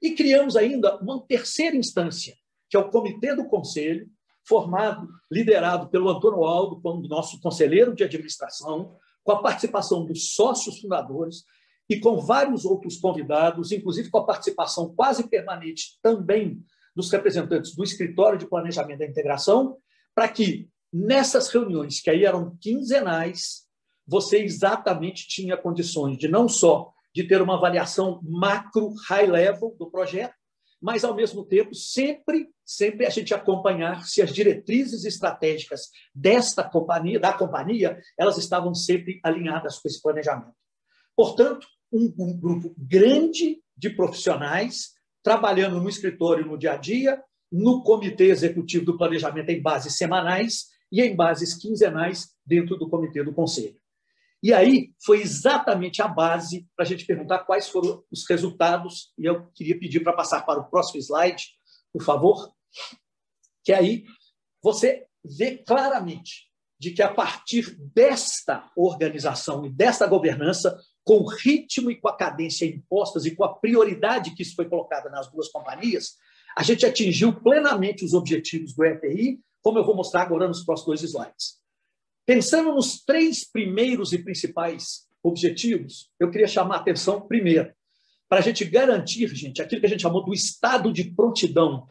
E criamos ainda uma terceira instância, que é o Comitê do Conselho, formado, liderado pelo Antônio Aldo, como nosso conselheiro de administração, com a participação dos sócios fundadores e com vários outros convidados, inclusive com a participação quase permanente também dos representantes do Escritório de Planejamento da Integração, para que nessas reuniões, que aí eram quinzenais, você exatamente tinha condições de não só de ter uma avaliação macro, high level do projeto, mas ao mesmo tempo sempre, sempre a gente acompanhar se as diretrizes estratégicas desta companhia, da companhia, elas estavam sempre alinhadas com esse planejamento. Portanto, um, um grupo grande de profissionais trabalhando no escritório no dia a dia, no comitê executivo do planejamento em bases semanais e em bases quinzenais dentro do comitê do conselho. E aí foi exatamente a base para a gente perguntar quais foram os resultados, e eu queria pedir para passar para o próximo slide, por favor, que aí você vê claramente de que a partir desta organização e desta governança, com o ritmo e com a cadência impostas e com a prioridade que isso foi colocada nas duas companhias, a gente atingiu plenamente os objetivos do EPI, como eu vou mostrar agora nos próximos dois slides. Pensando nos três primeiros e principais objetivos, eu queria chamar a atenção primeiro para a gente garantir, gente, aquilo que a gente chamou do estado de prontidão,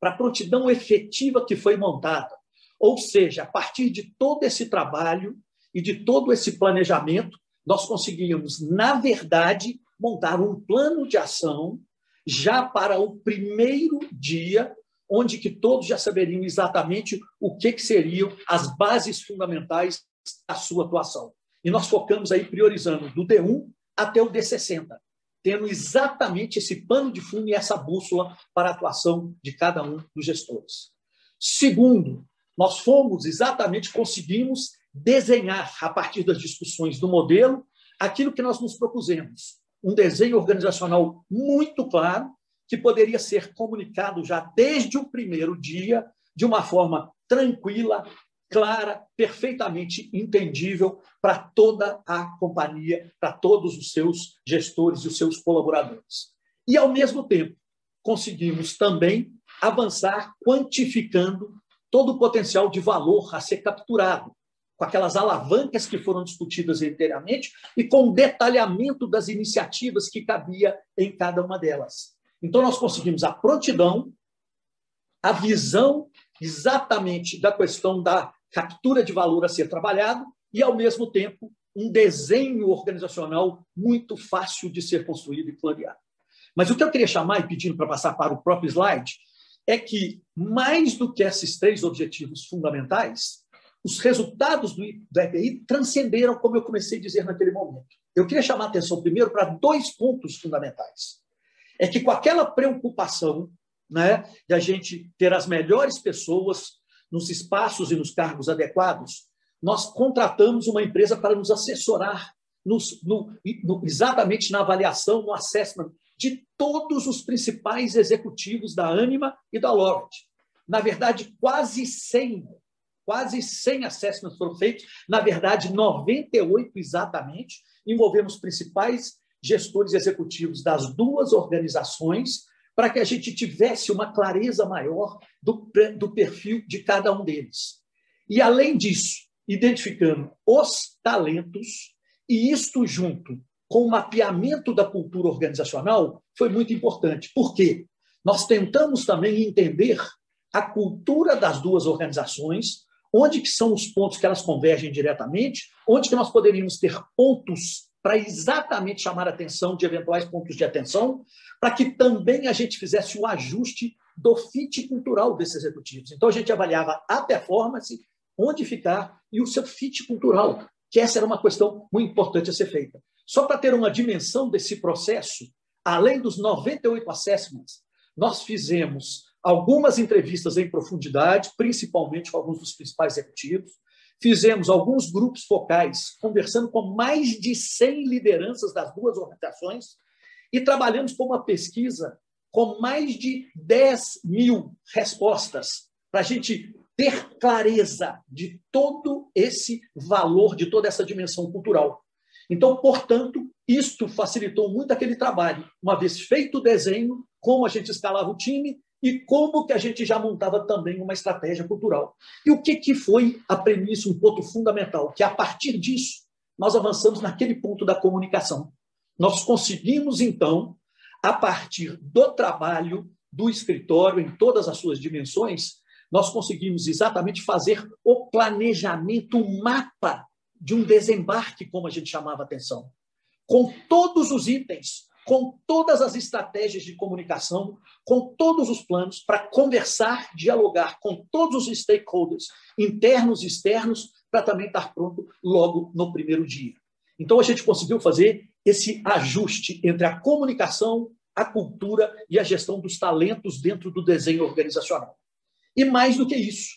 para a prontidão efetiva que foi montada. Ou seja, a partir de todo esse trabalho e de todo esse planejamento, nós conseguimos, na verdade, montar um plano de ação já para o primeiro dia onde que todos já saberiam exatamente o que, que seriam as bases fundamentais da sua atuação. E nós focamos aí priorizando do D1 até o D60, tendo exatamente esse pano de fundo e essa bússola para a atuação de cada um dos gestores. Segundo, nós fomos exatamente, conseguimos desenhar, a partir das discussões do modelo, aquilo que nós nos propusemos. Um desenho organizacional muito claro, que poderia ser comunicado já desde o primeiro dia, de uma forma tranquila, clara, perfeitamente entendível para toda a companhia, para todos os seus gestores e os seus colaboradores. E, ao mesmo tempo, conseguimos também avançar quantificando todo o potencial de valor a ser capturado, com aquelas alavancas que foram discutidas inteiramente e com o detalhamento das iniciativas que cabia em cada uma delas. Então, nós conseguimos a prontidão, a visão exatamente da questão da captura de valor a ser trabalhado e, ao mesmo tempo, um desenho organizacional muito fácil de ser construído e planeado. Mas o que eu queria chamar, e pedindo para passar para o próprio slide, é que, mais do que esses três objetivos fundamentais, os resultados do, EPI transcenderam, como eu comecei a dizer naquele momento. Eu queria chamar a atenção primeiro para dois pontos fundamentais é que com aquela preocupação né, de a gente ter as melhores pessoas nos espaços e nos cargos adequados, nós contratamos uma empresa para nos assessorar nos, no, no, exatamente na avaliação, no assessment de todos os principais executivos da Anima e da Loret. Na verdade, quase 100, quase 100 assessments foram feitos, na verdade, 98 exatamente, envolvendo os principais gestores executivos das duas organizações para que a gente tivesse uma clareza maior do, do perfil de cada um deles. E, além disso, identificando os talentos, e isto junto com o mapeamento da cultura organizacional foi muito importante. Por quê? Nós tentamos também entender a cultura das duas organizações, onde que são os pontos que elas convergem diretamente, onde que nós poderíamos ter pontos para exatamente chamar a atenção de eventuais pontos de atenção, para que também a gente fizesse o ajuste do fit cultural desses executivos. Então, a gente avaliava a performance, onde ficar e o seu fit cultural, que essa era uma questão muito importante a ser feita. Só para ter uma dimensão desse processo, além dos 98 assessments, nós fizemos algumas entrevistas em profundidade, principalmente com alguns dos principais executivos, Fizemos alguns grupos focais, conversando com mais de 100 lideranças das duas organizações e trabalhamos com uma pesquisa com mais de 10 mil respostas para a gente ter clareza de todo esse valor, de toda essa dimensão cultural. Então, portanto, isto facilitou muito aquele trabalho. Uma vez feito o desenho, como a gente escalava o time e como que a gente já montava também uma estratégia cultural. E o que, que foi a premissa, um ponto fundamental? Que a partir disso, nós avançamos naquele ponto da comunicação. Nós conseguimos, então, a partir do trabalho do escritório em todas as suas dimensões, nós conseguimos exatamente fazer o planejamento, o mapa de um desembarque, como a gente chamava a atenção, com todos os itens, com todas as estratégias de comunicação, com todos os planos para conversar, dialogar com todos os stakeholders, internos e externos, para também estar pronto logo no primeiro dia. Então a gente conseguiu fazer esse ajuste entre a comunicação, a cultura e a gestão dos talentos dentro do desenho organizacional. E mais do que isso,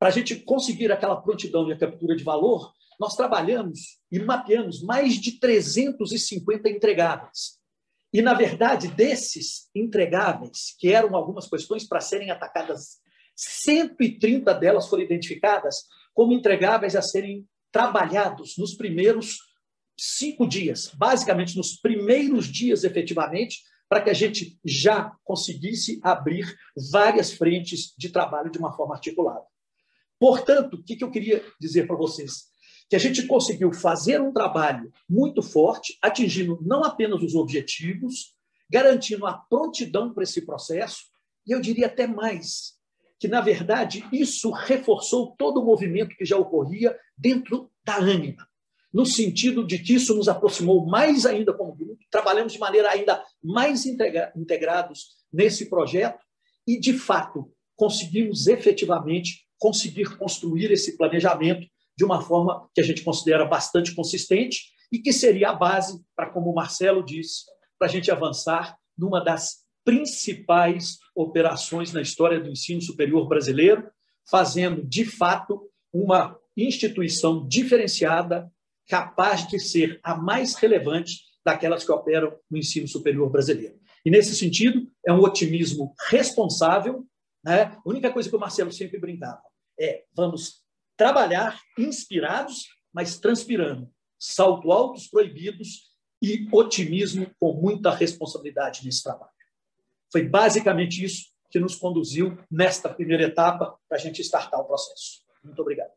para a gente conseguir aquela prontidão e a captura de valor, nós trabalhamos e mapeamos mais de 350 entregáveis. E, na verdade, desses entregáveis, que eram algumas questões para serem atacadas, 130 delas foram identificadas como entregáveis a serem trabalhados nos primeiros cinco dias, basicamente nos primeiros dias efetivamente, para que a gente já conseguisse abrir várias frentes de trabalho de uma forma articulada. Portanto, o que eu queria dizer para vocês? Que a gente conseguiu fazer um trabalho muito forte, atingindo não apenas os objetivos, garantindo a prontidão para esse processo, e eu diria até mais, que, na verdade, isso reforçou todo o movimento que já ocorria dentro da ânima no sentido de que isso nos aproximou mais ainda como grupo, trabalhamos de maneira ainda mais integrados nesse projeto e, de fato, conseguimos efetivamente conseguir construir esse planejamento de uma forma que a gente considera bastante consistente e que seria a base para, como o Marcelo disse, para a gente avançar numa das principais operações na história do ensino superior brasileiro, fazendo, de fato, uma instituição diferenciada, capaz de ser a mais relevante daquelas que operam no ensino superior brasileiro. E, nesse sentido, é um otimismo responsável. Né? A única coisa que o Marcelo sempre brincava é vamos trabalhar inspirados, mas transpirando. Salto altos proibidos e otimismo com muita responsabilidade nesse trabalho. Foi basicamente isso que nos conduziu nesta primeira etapa para a gente startar o processo. Muito obrigado.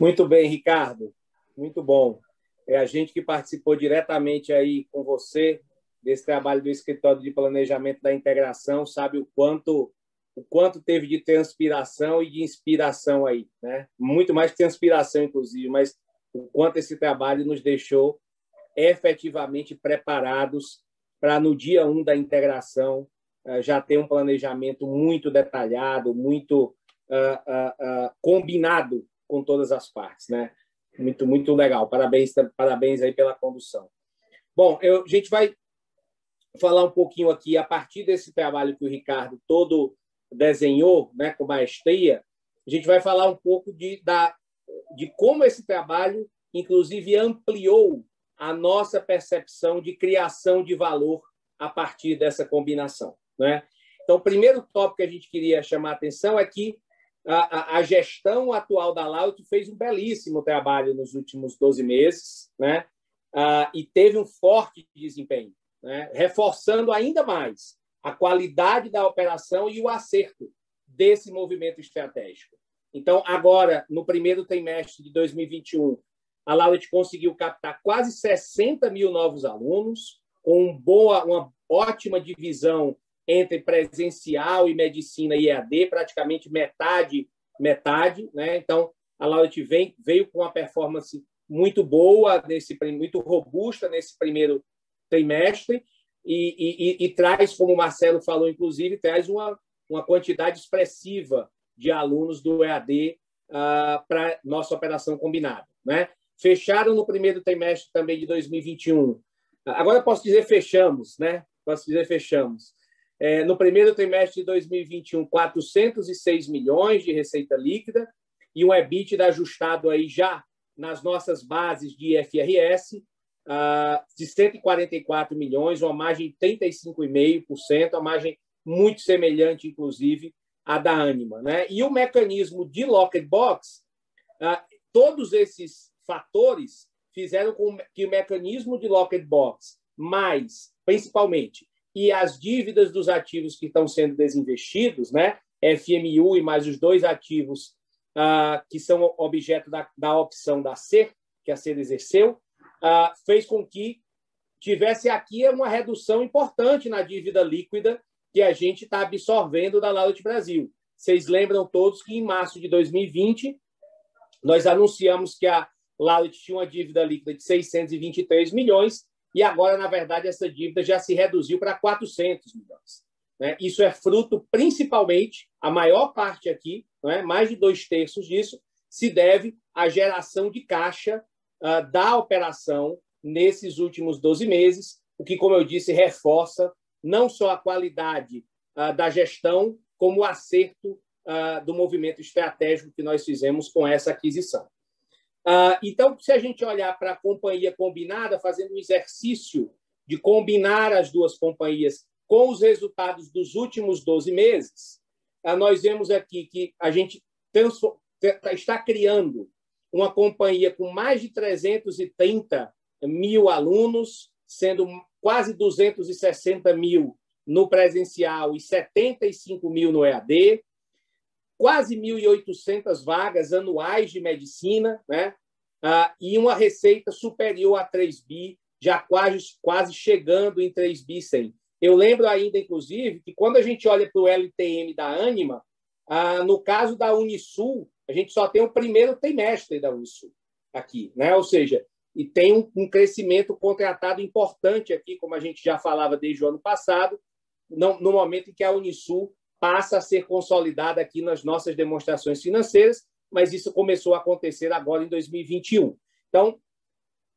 Muito bem, Ricardo. Muito bom. É a gente que participou diretamente aí com você desse trabalho do escritório de planejamento da integração sabe o quanto o quanto teve de transpiração e de inspiração aí, né? Muito mais transpiração, inclusive, mas o quanto esse trabalho nos deixou efetivamente preparados para no dia um da integração eh, já ter um planejamento muito detalhado, muito uh, uh, uh, combinado com todas as partes, né? Muito, muito legal. Parabéns, parabéns aí pela condução. Bom, eu, a gente vai falar um pouquinho aqui a partir desse trabalho que o Ricardo todo desenhou, né, com maestria. A gente vai falar um pouco de, da, de como esse trabalho, inclusive, ampliou a nossa percepção de criação de valor a partir dessa combinação, né? Então, o primeiro tópico que a gente queria chamar a atenção é que a, a, gestão atual da Laut fez um belíssimo trabalho nos últimos 12 meses, né? Ah, e teve um forte desempenho, né? reforçando ainda mais a qualidade da operação e o acerto desse movimento estratégico. Então, agora, no primeiro trimestre de 2021, a Lauret conseguiu captar quase 60 mil novos alunos, com boa, uma ótima divisão entre presencial e medicina e EAD, praticamente metade, metade. Né? Então, a Lauret vem, veio com uma performance muito boa, nesse, muito robusta nesse primeiro trimestre, e, e, e, traz, como o Marcelo falou, inclusive, traz uma, uma quantidade expressiva de alunos do EAD uh, ah, para nossa operação combinada. Né? Fecharam no primeiro trimestre também de 2021. Agora posso dizer fechamos, né? Posso dizer fechamos. É, no primeiro trimestre de 2021, 406 milhões de receita líquida e um EBITDA ajustado aí já nas nossas bases de IFRS de 144 milhões, uma margem de 35,5%, uma margem muito semelhante, inclusive, à da Anima. Né? E o mecanismo de locked box, uh, todos esses fatores fizeram com que o mecanismo de locked box, mais, principalmente, e as dívidas dos ativos que estão sendo desinvestidos, né? FMU e mais os dois ativos ah, que são objeto da, da opção da SER, que a SER exerceu, ah, fez com que tivesse aqui uma redução importante na dívida líquida que a gente está absorvendo da Laudet Brasil. Vocês lembram todos que em março de 2020 nós anunciamos que a Laudet tinha uma dívida líquida de 623 milhões e agora, na verdade, essa dívida já se reduziu para 400 milhões. Né? Isso é fruto, principalmente, a maior parte aqui, né? mais de dois terços disso, se deve à geração de caixa uh, da operação nesses últimos 12 meses, o que, como eu disse, reforça não só a qualidade uh, da gestão, como o acerto uh, do movimento estratégico que nós fizemos com essa aquisição. Então, se a gente olhar para a companhia combinada, fazendo um exercício de combinar as duas companhias com os resultados dos últimos 12 meses, nós vemos aqui que a gente está criando uma companhia com mais de 330 mil alunos, sendo quase 260 mil no presencial e 75 mil no EAD, quase 1.800 vagas anuais de medicina, né? Ah, e uma receita superior a 3 bi, já quase, quase chegando em 3 bi 100. Eu lembro ainda, inclusive, que quando a gente olha para o LTM da Anima, ah, no caso da Unisul, a gente só tem o primeiro trimestre da Unisul aqui, né? ou seja, e tem um, um, crescimento contratado importante aqui, como a gente já falava desde o ano passado, no, no momento em que a Unisul passa a ser consolidada aqui nas nossas demonstrações financeiras, mas isso começou a acontecer agora em 2021. Então,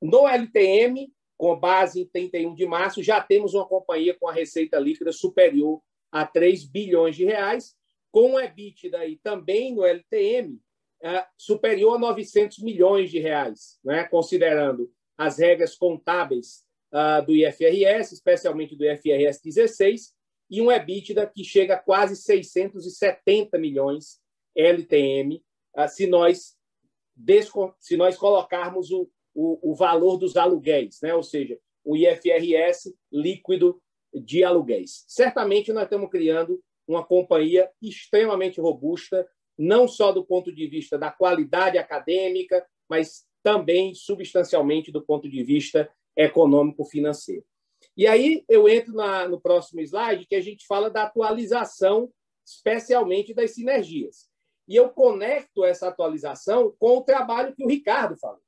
no LTM, com base em 31 de março, já temos uma companhia com a receita líquida superior a 3 bilhões de reais, com o EBITDA aí também no LTM é, superior a 900 milhões de reais, né? considerando as regras contábeis uh, do IFRS, especialmente do IFRS 16, e um EBITDA que chega a quase 670 milhões LTM, ah, se, nós se nós colocarmos o, o, o valor dos aluguéis, né? ou seja, o IFRS líquido de aluguéis. Certamente nós estamos criando uma companhia extremamente robusta, não só do ponto de vista da qualidade acadêmica, mas também substancialmente do ponto de vista econômico-financeiro. E aí eu entro na, no próximo slide, que a gente fala da atualização, especialmente das sinergias. E eu conecto essa atualização com o trabalho que o Ricardo falou.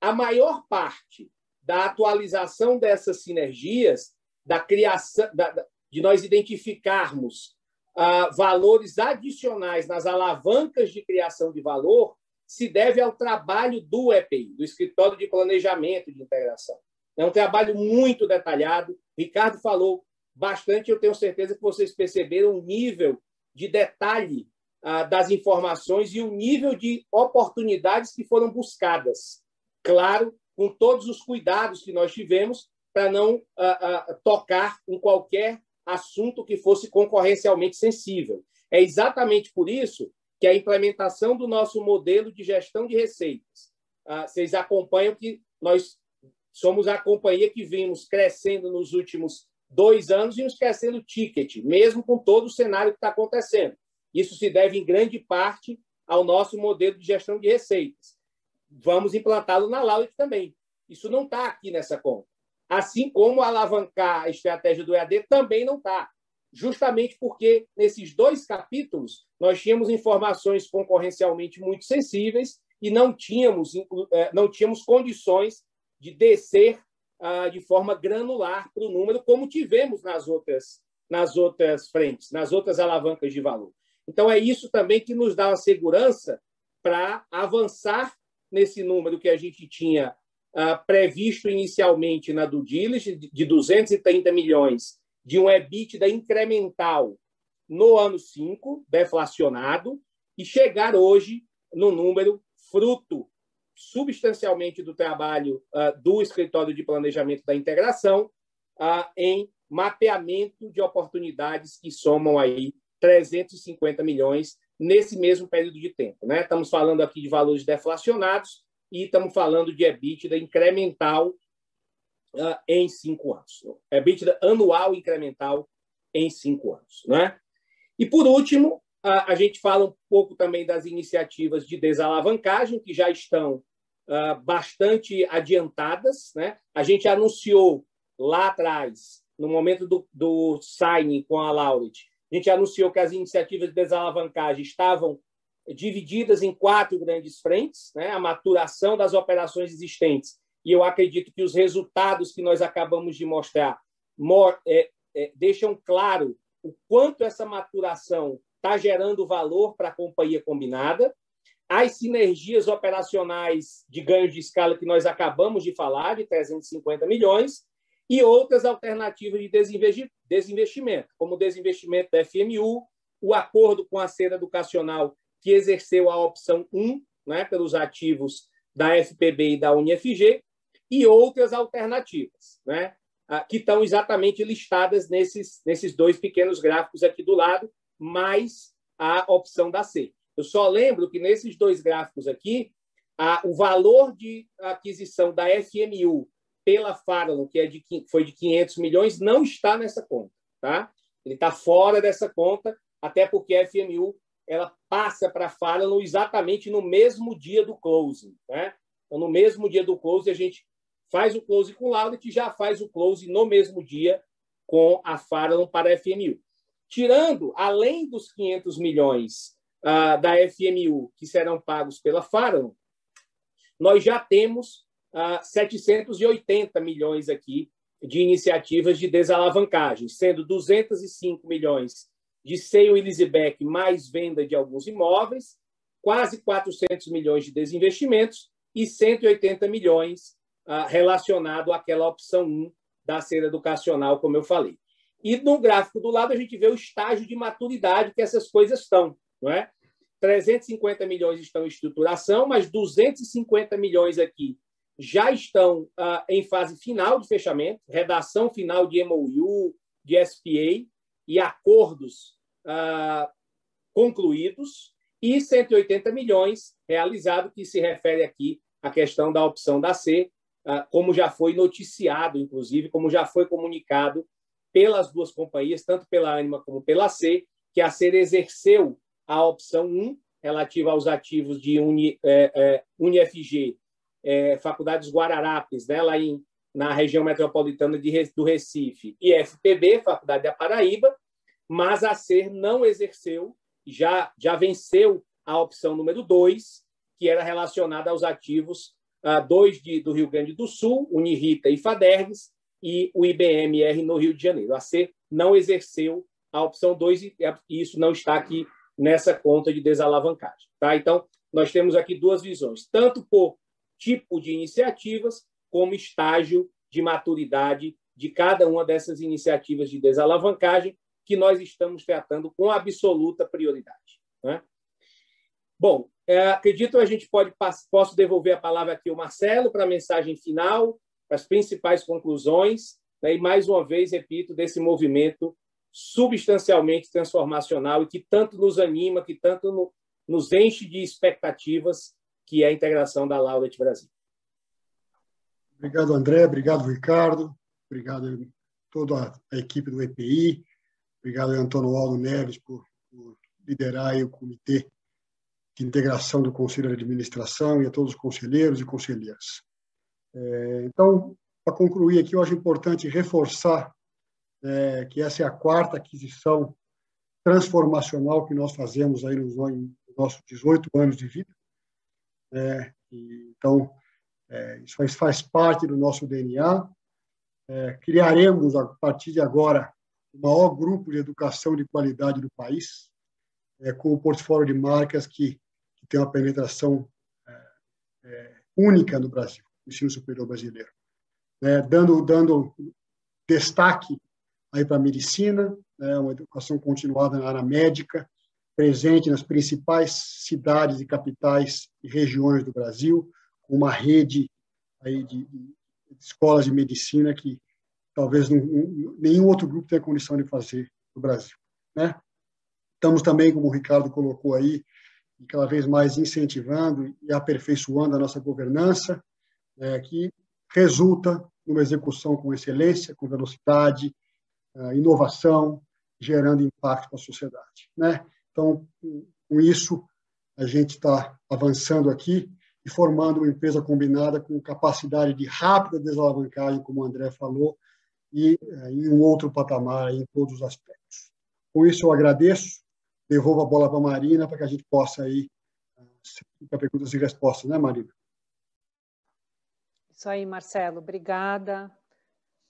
A maior parte da atualização dessas sinergias, da criação, da, de nós identificarmos uh, valores adicionais nas alavancas de criação de valor se deve ao trabalho do EPI, do Escritório de Planejamento de Integração. É um trabalho muito detalhado. Ricardo falou bastante, eu tenho certeza que vocês perceberam o nível de detalhe uh, das informações e o nível de oportunidades que foram buscadas. Claro, com todos os cuidados que nós tivemos para não uh, uh, tocar em qualquer assunto que fosse concorrencialmente sensível. É exatamente por isso que a implementação do nosso modelo de gestão de receitas, ah, vocês acompanham que nós somos a companhia que vimos crescendo nos últimos dois anos e nos crescendo ticket, mesmo com todo o cenário que está acontecendo. Isso se deve, em grande parte, ao nosso modelo de gestão de receitas. Vamos implantá-lo na Laudet também. Isso não está aqui nessa conta assim como alavancar a estratégia do EAD também não está. Justamente porque nesses dois capítulos nós tínhamos informações concorrencialmente muito sensíveis e não tínhamos, é, não tínhamos condições de descer ah, de forma granular para o número, como tivemos nas outras, nas outras frentes, nas outras alavancas de valor. Então, é isso também que nos dá a segurança para avançar nesse número que a gente tinha ah, previsto inicialmente na due diligence de 230 milhões de um EBITDA incremental no ano 5, deflacionado, e chegar hoje no número fruto substancialmente do trabalho uh, do Escritório de Planejamento da Integração uh, em mapeamento de oportunidades que somam aí 350 milhões nesse mesmo período de tempo. Né? Estamos falando aqui de valores deflacionados, e estamos falando de EBITDA incremental uh, em cinco anos. EBITDA anual incremental em cinco anos. Né? E, por último, a, a gente fala um pouco também das iniciativas de desalavancagem, que já estão uh, bastante adiantadas. Né? A gente anunciou lá atrás, no momento do, do signing com a Laurit, a gente anunciou que as iniciativas de desalavancagem estavam divididas em quatro grandes frentes, né? a maturação das operações existentes, e eu acredito que os resultados que nós acabamos de mostrar é, é, deixam claro o quanto essa maturação está gerando valor para a companhia combinada, as sinergias operacionais de ganho de escala que nós acabamos de falar, de 350 milhões, e outras alternativas de desinvestimento, como o desinvestimento da FMU, o acordo com a cera educacional que exerceu a opção 1 né, pelos ativos da FPB e da UniFG, e outras alternativas, né, que estão exatamente listadas nesses, nesses dois pequenos gráficos aqui do lado, mais a opção da C. Eu só lembro que nesses dois gráficos aqui, a, o valor de aquisição da FMU pela Farallon, que é de, foi de 500 milhões, não está nessa conta. Tá? Ele está fora dessa conta, até porque a FMU ela passa para a Farallon exatamente no mesmo dia do closing. Né? Então, no mesmo dia do close, a gente faz o close com o Laudet e já faz o close no mesmo dia com a Farallon para a FMU. Tirando, além dos 500 milhões uh, da FMU que serão pagos pela Farallon, nós já temos uh, ah, 780 milhões aqui de iniciativas de desalavancagem, sendo 205 milhões de sale e leaseback mais venda de alguns imóveis, quase 400 milhões de desinvestimentos e 180 milhões uh, relacionado àquela opção 1 da cera educacional, como eu falei. E no gráfico do lado a gente vê o estágio de maturidade que essas coisas estão, não é? 350 milhões estão em estruturação, mas 250 milhões aqui já estão uh, em fase final de fechamento, redação final de MOU, de SPA e acordos uh, concluídos, e 180 milhões realizado, que se refere aqui à questão da opção da C, uh, como já foi noticiado, inclusive, como já foi comunicado pelas duas companhias, tanto pela Anima como pela C, que a C exerceu a opção 1, relativa aos ativos de Uni, é, é, UniFG, é, Faculdades Guararapes, né, lá em, na região metropolitana de, do Recife, e FPB, Faculdade da Paraíba, mas a SER não exerceu, já, já venceu a opção número 2, que era relacionada aos ativos uh, dois de, do Rio Grande do Sul, Unirita e Fadergs, e o IBMR no Rio de Janeiro. A C não exerceu a opção 2 e isso não está aqui nessa conta de desalavancagem. Tá? Então, nós temos aqui duas visões, tanto por tipo de iniciativas, como estágio de maturidade de cada uma dessas iniciativas de desalavancagem que nós estamos tratando com absoluta prioridade. Né? Bom, é, acredito que a gente pode posso devolver a palavra aqui ao Marcelo para a mensagem final, para as principais conclusões, né? e mais uma vez repito desse movimento substancialmente transformacional e que tanto nos anima, que tanto no, nos enche de expectativas, que é a integração da Laudet Brasil. Obrigado, André. Obrigado, Ricardo. Obrigado toda a equipe do EPI. Obrigado, Antônio Aldo Neves, por, por liderar o comitê de integração do Conselho de Administração e a todos os conselheiros e conselheiras. É, então, para concluir aqui, eu acho importante reforçar é, que essa é a quarta aquisição transformacional que nós fazemos aí nos, nossos 18 anos de vida. É, e, então, é, isso faz, faz, parte do nosso DNA. É, criaremos, a partir de agora, o maior grupo de educação de qualidade do país, é, com o portfólio de marcas que, que tem uma penetração é, é, única no Brasil, no ensino superior brasileiro. dando, dando destaque aí para a medicina, né, uma educação continuada na área médica, presente nas principais cidades e capitais e regiões do Brasil, uma rede aí de, de escolas de medicina que talvez não, nenhum outro grupo tenha condição de fazer no Brasil. Né? Estamos também, como o Ricardo colocou aí, cada vez mais incentivando e aperfeiçoando a nossa governança, é, que resulta numa execução com excelência, com velocidade, uh, inovação, gerando impacto para a sociedade. Né? Então, com isso, a gente está avançando aqui e formando uma empresa combinada com capacidade de rápida desalavancagem, como o André falou, e uh, em um outro patamar em todos os aspectos. Com isso, eu agradeço, devolvo a bola para a Marina para que a gente possa ir para perguntas e respostas, né, Marina? Isso aí, Marcelo. Obrigada.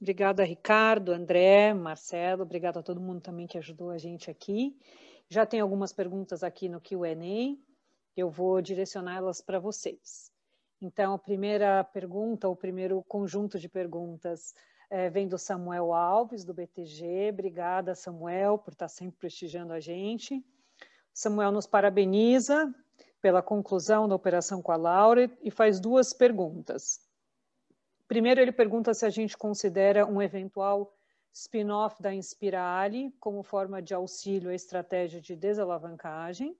Obrigada, Ricardo, André, Marcelo. Obrigada a todo mundo também que ajudou a gente aqui. Já tem algumas perguntas aqui no Q&A. Eu vou direcioná-las para vocês. Então, a primeira pergunta, o primeiro conjunto de perguntas é, vem do Samuel Alves, do BTG. Obrigada, Samuel, por estar sempre prestigiando a gente. Samuel nos parabeniza pela conclusão da operação com a Laura e faz duas perguntas. Primeiro, ele pergunta se a gente considera um eventual spin-off da Inspirali como forma de auxílio à estratégia de desalavancagem.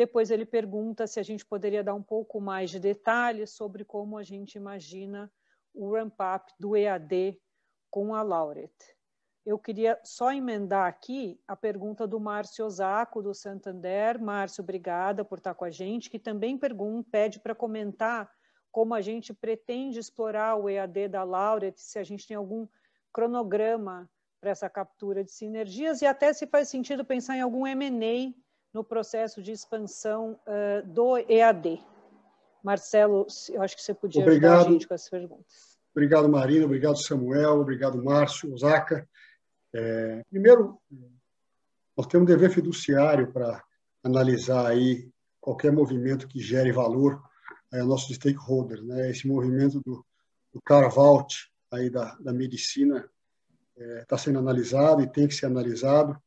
Depois, ele pergunta se a gente poderia dar um pouco mais de detalhes sobre como a gente imagina o ramp-up do EAD com a Lauret. Eu queria só emendar aqui a pergunta do Márcio Osaco, do Santander. Márcio, obrigada por estar com a gente, que também pergunta, pede para comentar como a gente pretende explorar o EAD da Lauret, se a gente tem algum cronograma para essa captura de sinergias e até se faz sentido pensar em algum M&A no processo de expansão uh, do EAD. Marcelo, eu acho que você podia obrigado. ajudar a gente com essas perguntas. Obrigado, Marina. Obrigado, Samuel. Obrigado, Márcio, Osaka. É, primeiro, nós temos um dever fiduciário para analisar aí qualquer movimento que gere valor aos nossos stakeholders. Né? Esse movimento do, do carve-out aí da, da medicina está é, tá sendo analisado e tem que ser analisado.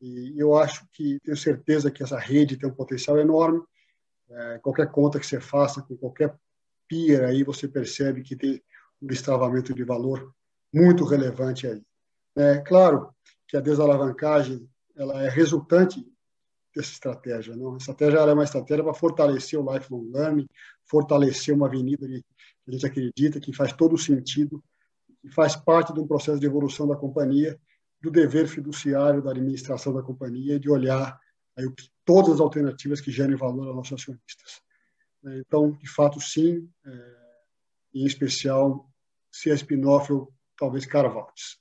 E eu acho que, tenho certeza que essa rede tem um potencial enorme. É, qualquer conta que você faça com qualquer peer aí, você percebe que tem um destravamento de valor muito relevante aí. É claro que a desalavancagem ela é resultante dessa estratégia. Não? A estratégia é uma estratégia para fortalecer o lifelong learning, fortalecer uma avenida que a gente acredita que faz todo sentido e faz parte de um processo de evolução da companhia, do dever fiduciário da administração da companhia de olhar aí, todas as alternativas que gerem valor aos nossos acionistas. Então, de fato, sim, é, em especial, se é spin-off ou talvez Carvalhos.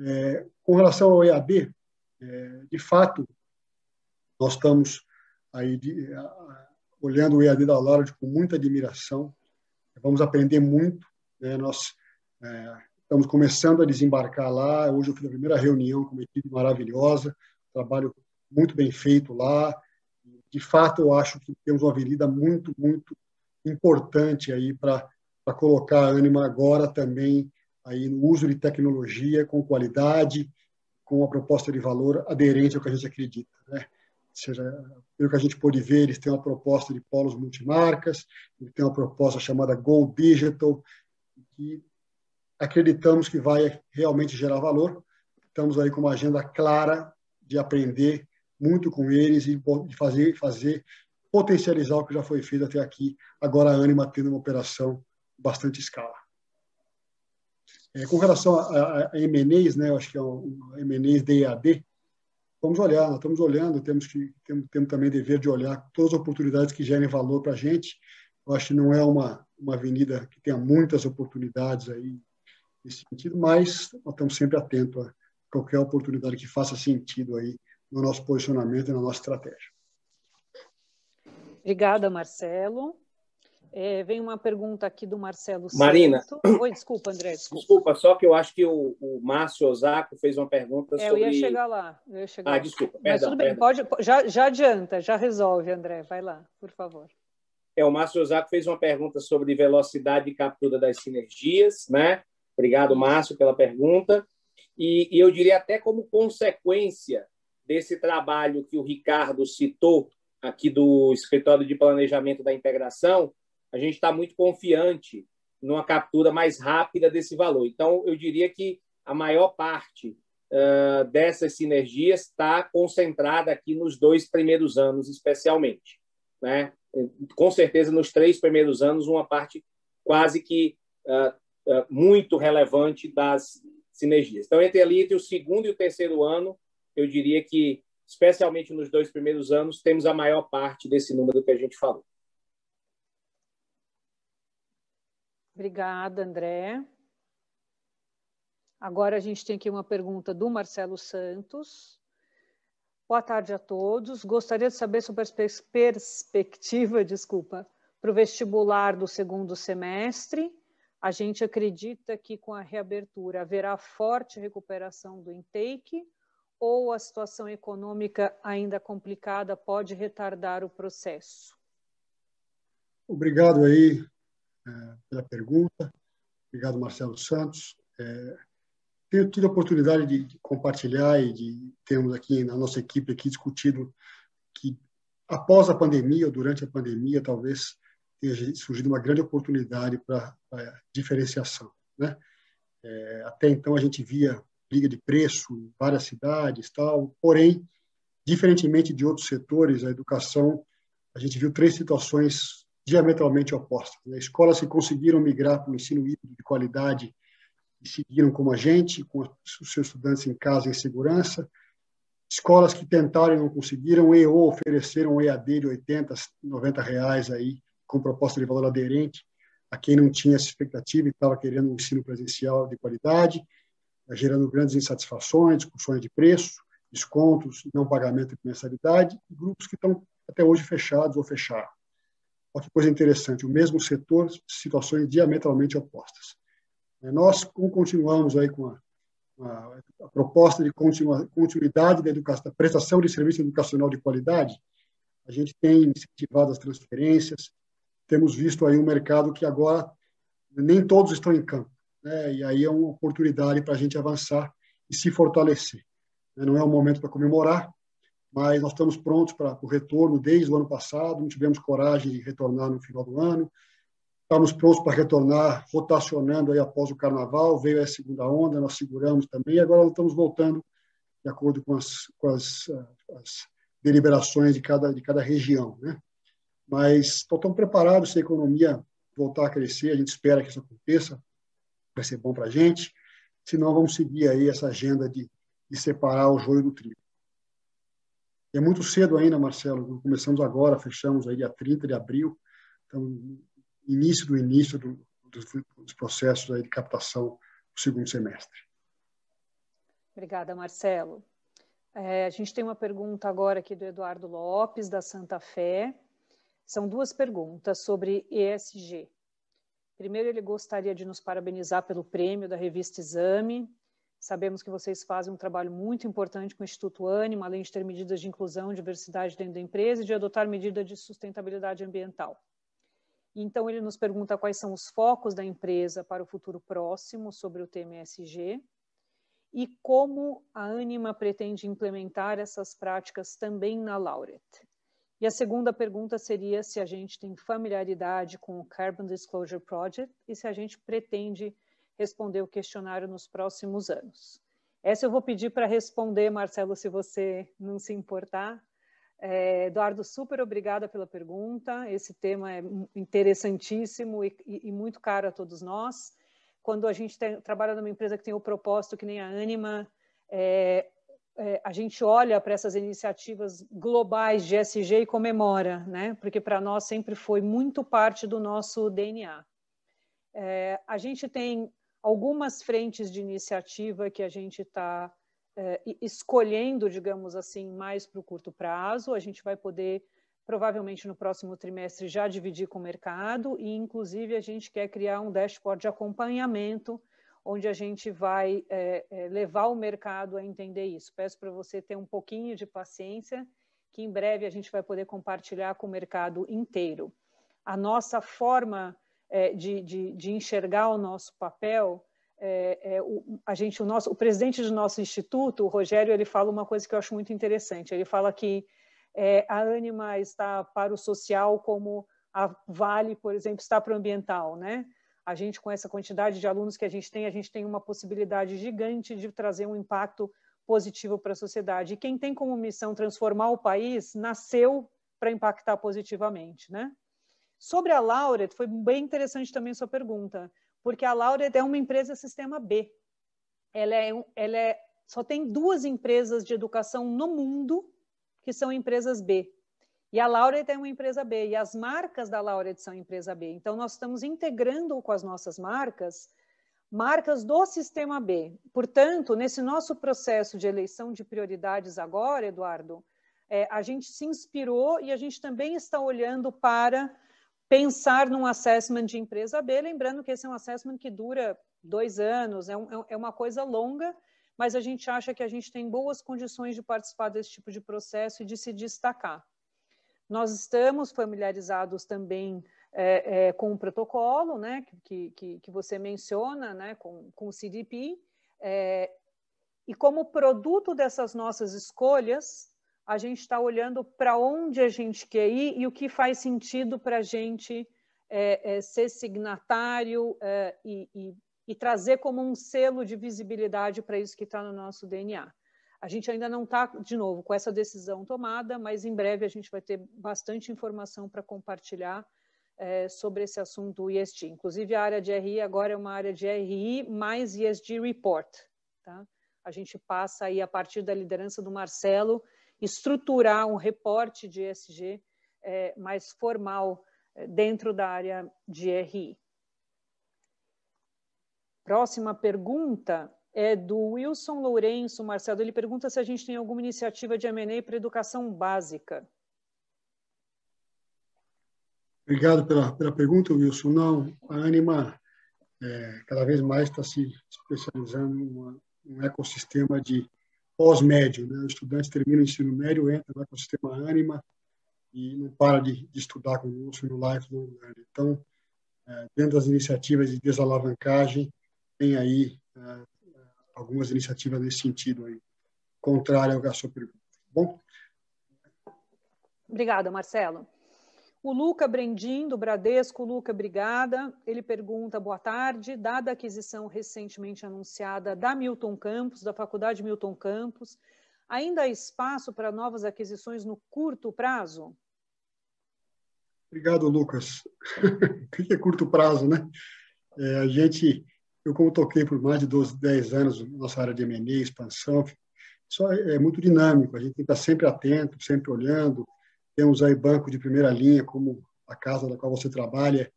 É, com relação ao EAD, é, de fato, nós estamos aí de, a, olhando o EAD da Laura com muita admiração. Vamos aprender muito. Né? Nós é, estamos começando a desembarcar lá. Hoje eu fiz a primeira reunião com uma equipe maravilhosa, trabalho muito bem feito lá. De fato, eu acho que temos uma avenida muito, muito importante aí para colocar a Anima agora também aí no uso de tecnologia com qualidade, com a proposta de valor aderente ao que a gente acredita. Né? Seja, pelo que a gente pôde ver, eles têm uma proposta de polos multimarcas, eles têm uma proposta chamada Go Digital, que acreditamos que vai realmente gerar valor. Estamos aí com uma agenda clara de aprender muito com eles e fazer, fazer potencializar o que já foi feito até aqui. Agora a Anima tendo uma operação bastante escala. É, com relação a, a, M&As, né, eu acho que é um, um M&As DAD, vamos olhar, nós estamos olhando, temos que temos, temos também dever de olhar todas as oportunidades que gerem valor para a gente. Eu acho que não é uma, uma avenida que tenha muitas oportunidades aí nesse sentido, mas nós estamos sempre atentos a qualquer oportunidade que faça sentido aí no nosso posicionamento e na nossa estratégia. Obrigada, Marcelo. É, vem uma pergunta aqui do Marcelo Marina. Oi, desculpa, André. Desculpa. desculpa. só que eu acho que o, o Márcio Osako fez uma pergunta é, sobre... Eu ia chegar lá. Eu ia chegar ah, lá. desculpa. Mas perdão, tudo bem, pode, já, já adianta, já resolve, André. Vai lá, por favor. É, o Márcio Osako fez uma pergunta sobre velocidade de captura das sinergias, né? Obrigado, Márcio, pela pergunta. E, e eu diria até como consequência desse trabalho que o Ricardo citou aqui do Escritório de Planejamento da Integração, a gente está muito confiante numa captura mais rápida desse valor. Então, eu diria que a maior parte uh, dessas sinergias está concentrada aqui nos dois primeiros anos, especialmente. Né? Com certeza, nos três primeiros anos, uma parte quase que uh, muito relevante das sinergias. Então, entre ali, entre o segundo e o terceiro ano, eu diria que, especialmente nos dois primeiros anos, temos a maior parte desse número que a gente falou. Obrigada, André. Agora a gente tem aqui uma pergunta do Marcelo Santos. Boa tarde a todos. Gostaria de saber sobre a perspectiva, desculpa, para o vestibular do segundo semestre. A gente acredita que com a reabertura haverá forte recuperação do intake ou a situação econômica ainda complicada pode retardar o processo? Obrigado aí é, pela pergunta. Obrigado, Marcelo Santos. É, tenho tido a oportunidade de, compartilhar e de termos aqui na nossa equipe aqui discutido que após a pandemia ou durante a pandemia talvez tenha surgido uma grande oportunidade para diferenciação, né? É, até então a gente via briga de preço em várias cidades, tal. Porém, diferentemente de outros setores, a educação, a gente viu três situações diametralmente opostas. Né? Escolas que conseguiram migrar para o ensino híbrido de qualidade e seguiram como a gente, com os seus estudantes em casa em segurança. Escolas que tentaram e não conseguiram, e ou ofereceram um EAD de 80, 90 reais aí, com proposta de valor aderente a quem não tinha essa expectativa e estava querendo um ensino presencial de qualidade, gerando grandes insatisfações, discussões de preço, descontos, não pagamento de mensalidade, e grupos que estão até hoje fechados ou fecharam. Olha que coisa interessante, o mesmo setor, situações diametralmente opostas. É, nós continuamos aí com a, a, a proposta de continuidade da, educação, da prestação de serviço educacional de qualidade, a gente tem incentivado as transferências, temos visto aí um mercado que agora nem todos estão em campo, né? e aí é uma oportunidade para a gente avançar e se fortalecer. Não é um momento para comemorar, mas nós estamos prontos para o retorno desde o ano passado, não tivemos coragem de retornar no final do ano, estamos prontos para retornar rotacionando aí após o carnaval, veio a segunda onda, nós seguramos também, e agora nós estamos voltando de acordo com as, com as, as deliberações de cada, de cada região, né? Mas estamos preparados se a economia voltar a crescer, a gente espera que isso aconteça, vai ser bom para a gente, senão vamos seguir aí essa agenda de, de separar o joio do trigo. É muito cedo ainda, Marcelo. Começamos agora, fechamos aí dia 30 de abril. Então, início do início do, dos, dos processos aí de captação do segundo semestre. Obrigada, Marcelo. É, a gente tem uma pergunta agora aqui do Eduardo Lopes, da Santa Fé. São duas perguntas sobre ESG. Primeiro, ele gostaria de nos parabenizar pelo prêmio da revista Exame Sabemos que vocês fazem um trabalho muito importante com o Instituto Anima, além de ter medidas de inclusão e diversidade dentro da empresa e de adotar medidas de sustentabilidade ambiental. Então, ele nos pergunta quais são os focos da empresa para o futuro próximo sobre o tema ESG e como a Anima pretende implementar essas práticas também na Laureate. E a segunda pergunta seria se a gente tem familiaridade com o Carbon Disclosure Project e se a gente pretende responder o questionário nos próximos anos. Essa eu vou pedir para responder, Marcelo, se você não se importar. É, Eduardo, super obrigada pela pergunta. Esse tema é interessantíssimo e, e, e muito caro a todos nós. Quando a gente tem, trabalha numa empresa que tem o propósito que nem a Anima, é, é, a gente olha para essas iniciativas globais de SG e comemora, né? porque para nós sempre foi muito parte do nosso DNA. É, a gente tem algumas frentes de iniciativa que a gente está é, escolhendo, digamos assim, mais para o curto prazo. A gente vai poder, provavelmente no próximo trimestre, já dividir com o mercado e, inclusive, a gente quer criar um dashboard de acompanhamento onde a gente vai é, é, levar o mercado a entender isso. Peço para você ter um pouquinho de paciência, que em breve a gente vai poder compartilhar com o mercado inteiro. A nossa forma é, de, de, de, enxergar o nosso papel, é, é, o, a gente, o, nosso, o presidente do nosso instituto, o Rogério, ele fala uma coisa que eu acho muito interessante. Ele fala que é, a Anima está para o social como a Vale, por exemplo, está para o ambiental, né? A gente, com essa quantidade de alunos que a gente tem, a gente tem uma possibilidade gigante de trazer um impacto positivo para a sociedade. E quem tem como missão transformar o país, nasceu para impactar positivamente, né? Sobre a Laureate, foi bem interessante também sua pergunta, porque a Laureate é uma empresa sistema B. Ela é, ela é só tem duas empresas de educação no mundo que são empresas B. E a Laureate é uma empresa B, e as marcas da Laureate são empresa B. Então, nós estamos integrando com as nossas marcas, marcas do sistema B. Portanto, nesse nosso processo de eleição de prioridades agora, Eduardo, é, a gente se inspirou e a gente também está olhando para pensar num assessment de empresa B, lembrando que esse é um assessment que dura dois anos, é, um, é uma coisa longa, mas a gente acha que a gente tem boas condições de participar desse tipo de processo e de se destacar. Nós estamos familiarizados também é, é, com o protocolo, né, que, que, que você menciona, né, com, com o CDP, é, e como produto dessas nossas escolhas, a gente está olhando para onde a gente quer ir e o que faz sentido para a gente é, é, ser signatário é, e, e, e trazer como um selo de visibilidade para isso que está no nosso DNA. A gente ainda não está, de novo, com essa decisão tomada, mas em breve a gente vai ter bastante informação para compartilhar é, sobre esse assunto ESG. Inclusive, a área de RI agora é uma área de RI mais ESG Report. Tá? A gente passa aí, a partir da liderança do Marcelo, estruturar um reporte de ESG é, mais formal é, dentro da área de RI. Próxima pergunta é do Wilson Lourenço, Marcelo. Ele pergunta se a gente tem alguma iniciativa de M&A para educação básica. Obrigado pela, pela pergunta, Wilson. Não, a Anima é, cada vez mais está se especializando em um ecossistema de pós-médio. Né? O estudante termina o ensino médio, entra no ecossistema Anima e não para de, de estudar conosco no Lifelong Learning. Então, é, dentro das iniciativas de desalavancagem, tem aí é, algumas iniciativas nesse sentido aí, contrário à sua pergunta. Bom? Obrigada, Marcelo. O Luca Brendim, do Bradesco. Luca, obrigada. Ele pergunta, boa tarde. Dada a aquisição recentemente anunciada da Milton Campos, da Faculdade Milton Campos, ainda há espaço para novas aquisições no curto prazo? Obrigado, Lucas. o que é curto prazo, né? É, a gente, eu como toquei por mais de 12, 10 anos nossa área de M&A, expansão, só é, é muito dinâmico, a gente estar sempre atento, sempre olhando, temos aí banco de primeira linha, como a casa da qual você trabalha,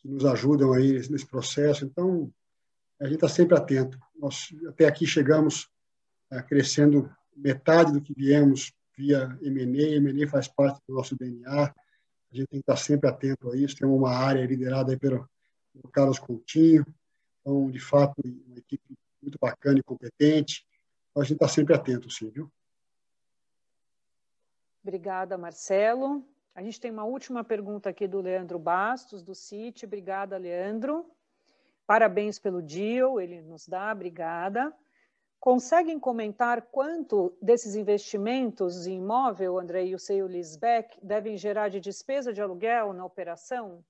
que nos ajudam aí nesse processo. Então, a gente está sempre atento. Nós até aqui chegamos é, crescendo metade do que viemos via M&A. M&A faz parte do nosso DNA. A gente tem que estar sempre atento a isso. Tem uma área liderada aí pelo, pelo Carlos Coutinho. Então, de fato, uma equipe muito bacana e competente. Então, a gente está sempre atento, sim, viu? Obrigada, Marcelo. A gente tem uma última pergunta aqui do Leandro Bastos, do CIT. Obrigada, Leandro. Parabéns pelo deal, ele nos dá, obrigada. Conseguem comentar quanto desses investimentos em imóvel, André, e o seu Lisbeck, devem gerar de despesa de aluguel na operação?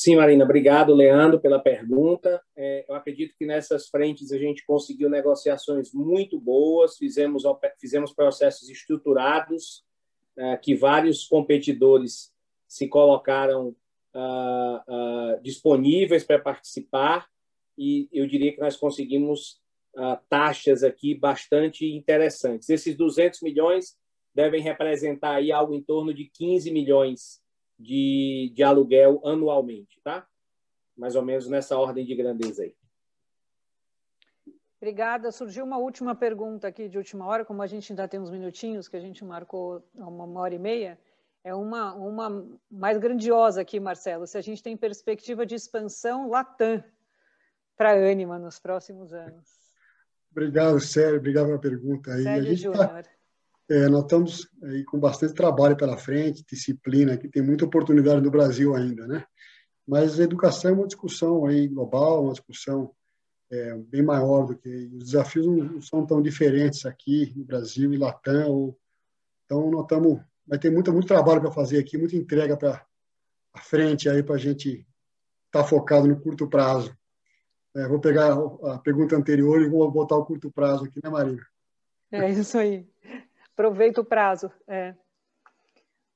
Sim, Marina, obrigado, Leandro, pela pergunta. É, eu acredito que nessas frentes a gente conseguiu negociações muito boas, fizemos, fizemos processos estruturados, é, que vários competidores se colocaram ah, ah, disponíveis para participar, e eu diria que nós conseguimos ah, taxas aqui bastante interessantes. Esses 200 milhões devem representar aí algo em torno de 15 milhões de, de aluguel anualmente, tá? Mais ou menos nessa ordem de grandeza aí. Obrigada. Surgiu uma última pergunta aqui de última hora, como a gente ainda tem uns minutinhos que a gente marcou uma hora e meia, é uma, uma mais grandiosa aqui, Marcelo. Se a gente tem perspectiva de expansão Latam para a Anima nos próximos anos. Obrigado, Sérgio. Obrigado pela pergunta aí. Sérgio Júnior. Tá, é, nós estamos aí com bastante trabalho pela frente, disciplina, que tem muita oportunidade no Brasil ainda, né? Mas a educação é uma discussão aí global, uma discussão é, bem maior do que os desafios não são tão diferentes aqui no Brasil e Latam. Ou, então nós estamos, vai ter muito muito trabalho para fazer aqui, muita entrega para a frente aí para a gente estar tá focado no curto prazo. É, vou pegar a pergunta anterior e vou botar o curto prazo aqui, né, Marina? É isso aí. Aproveita o prazo. É.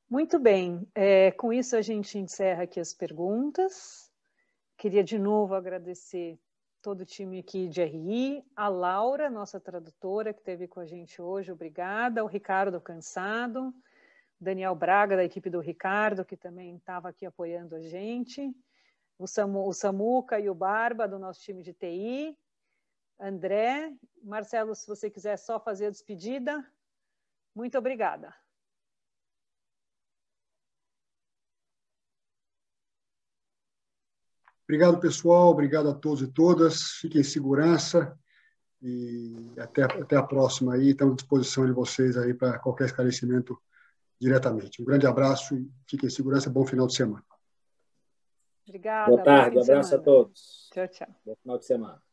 Muito bem, é, com isso a gente encerra aqui as perguntas. Queria de novo agradecer todo o time aqui de RI, a Laura, nossa tradutora, que esteve com a gente hoje, obrigada, o Ricardo Cansado, Daniel Braga, da equipe do Ricardo, que também estava aqui apoiando a gente, o, Samu, o Samuca e o Barba, do nosso time de TI, André, Marcelo, se você quiser só fazer a despedida, muito obrigada. Obrigado, pessoal. Obrigado a todos e todas. Fiquem em segurança e até, até a próxima aí. Estamos à disposição de vocês aí para qualquer esclarecimento diretamente. Um grande abraço e fiquem em segurança. Bom final de semana. Obrigada. Boa tarde. Um abraço semana. a todos. Tchau, tchau. Bom final de semana.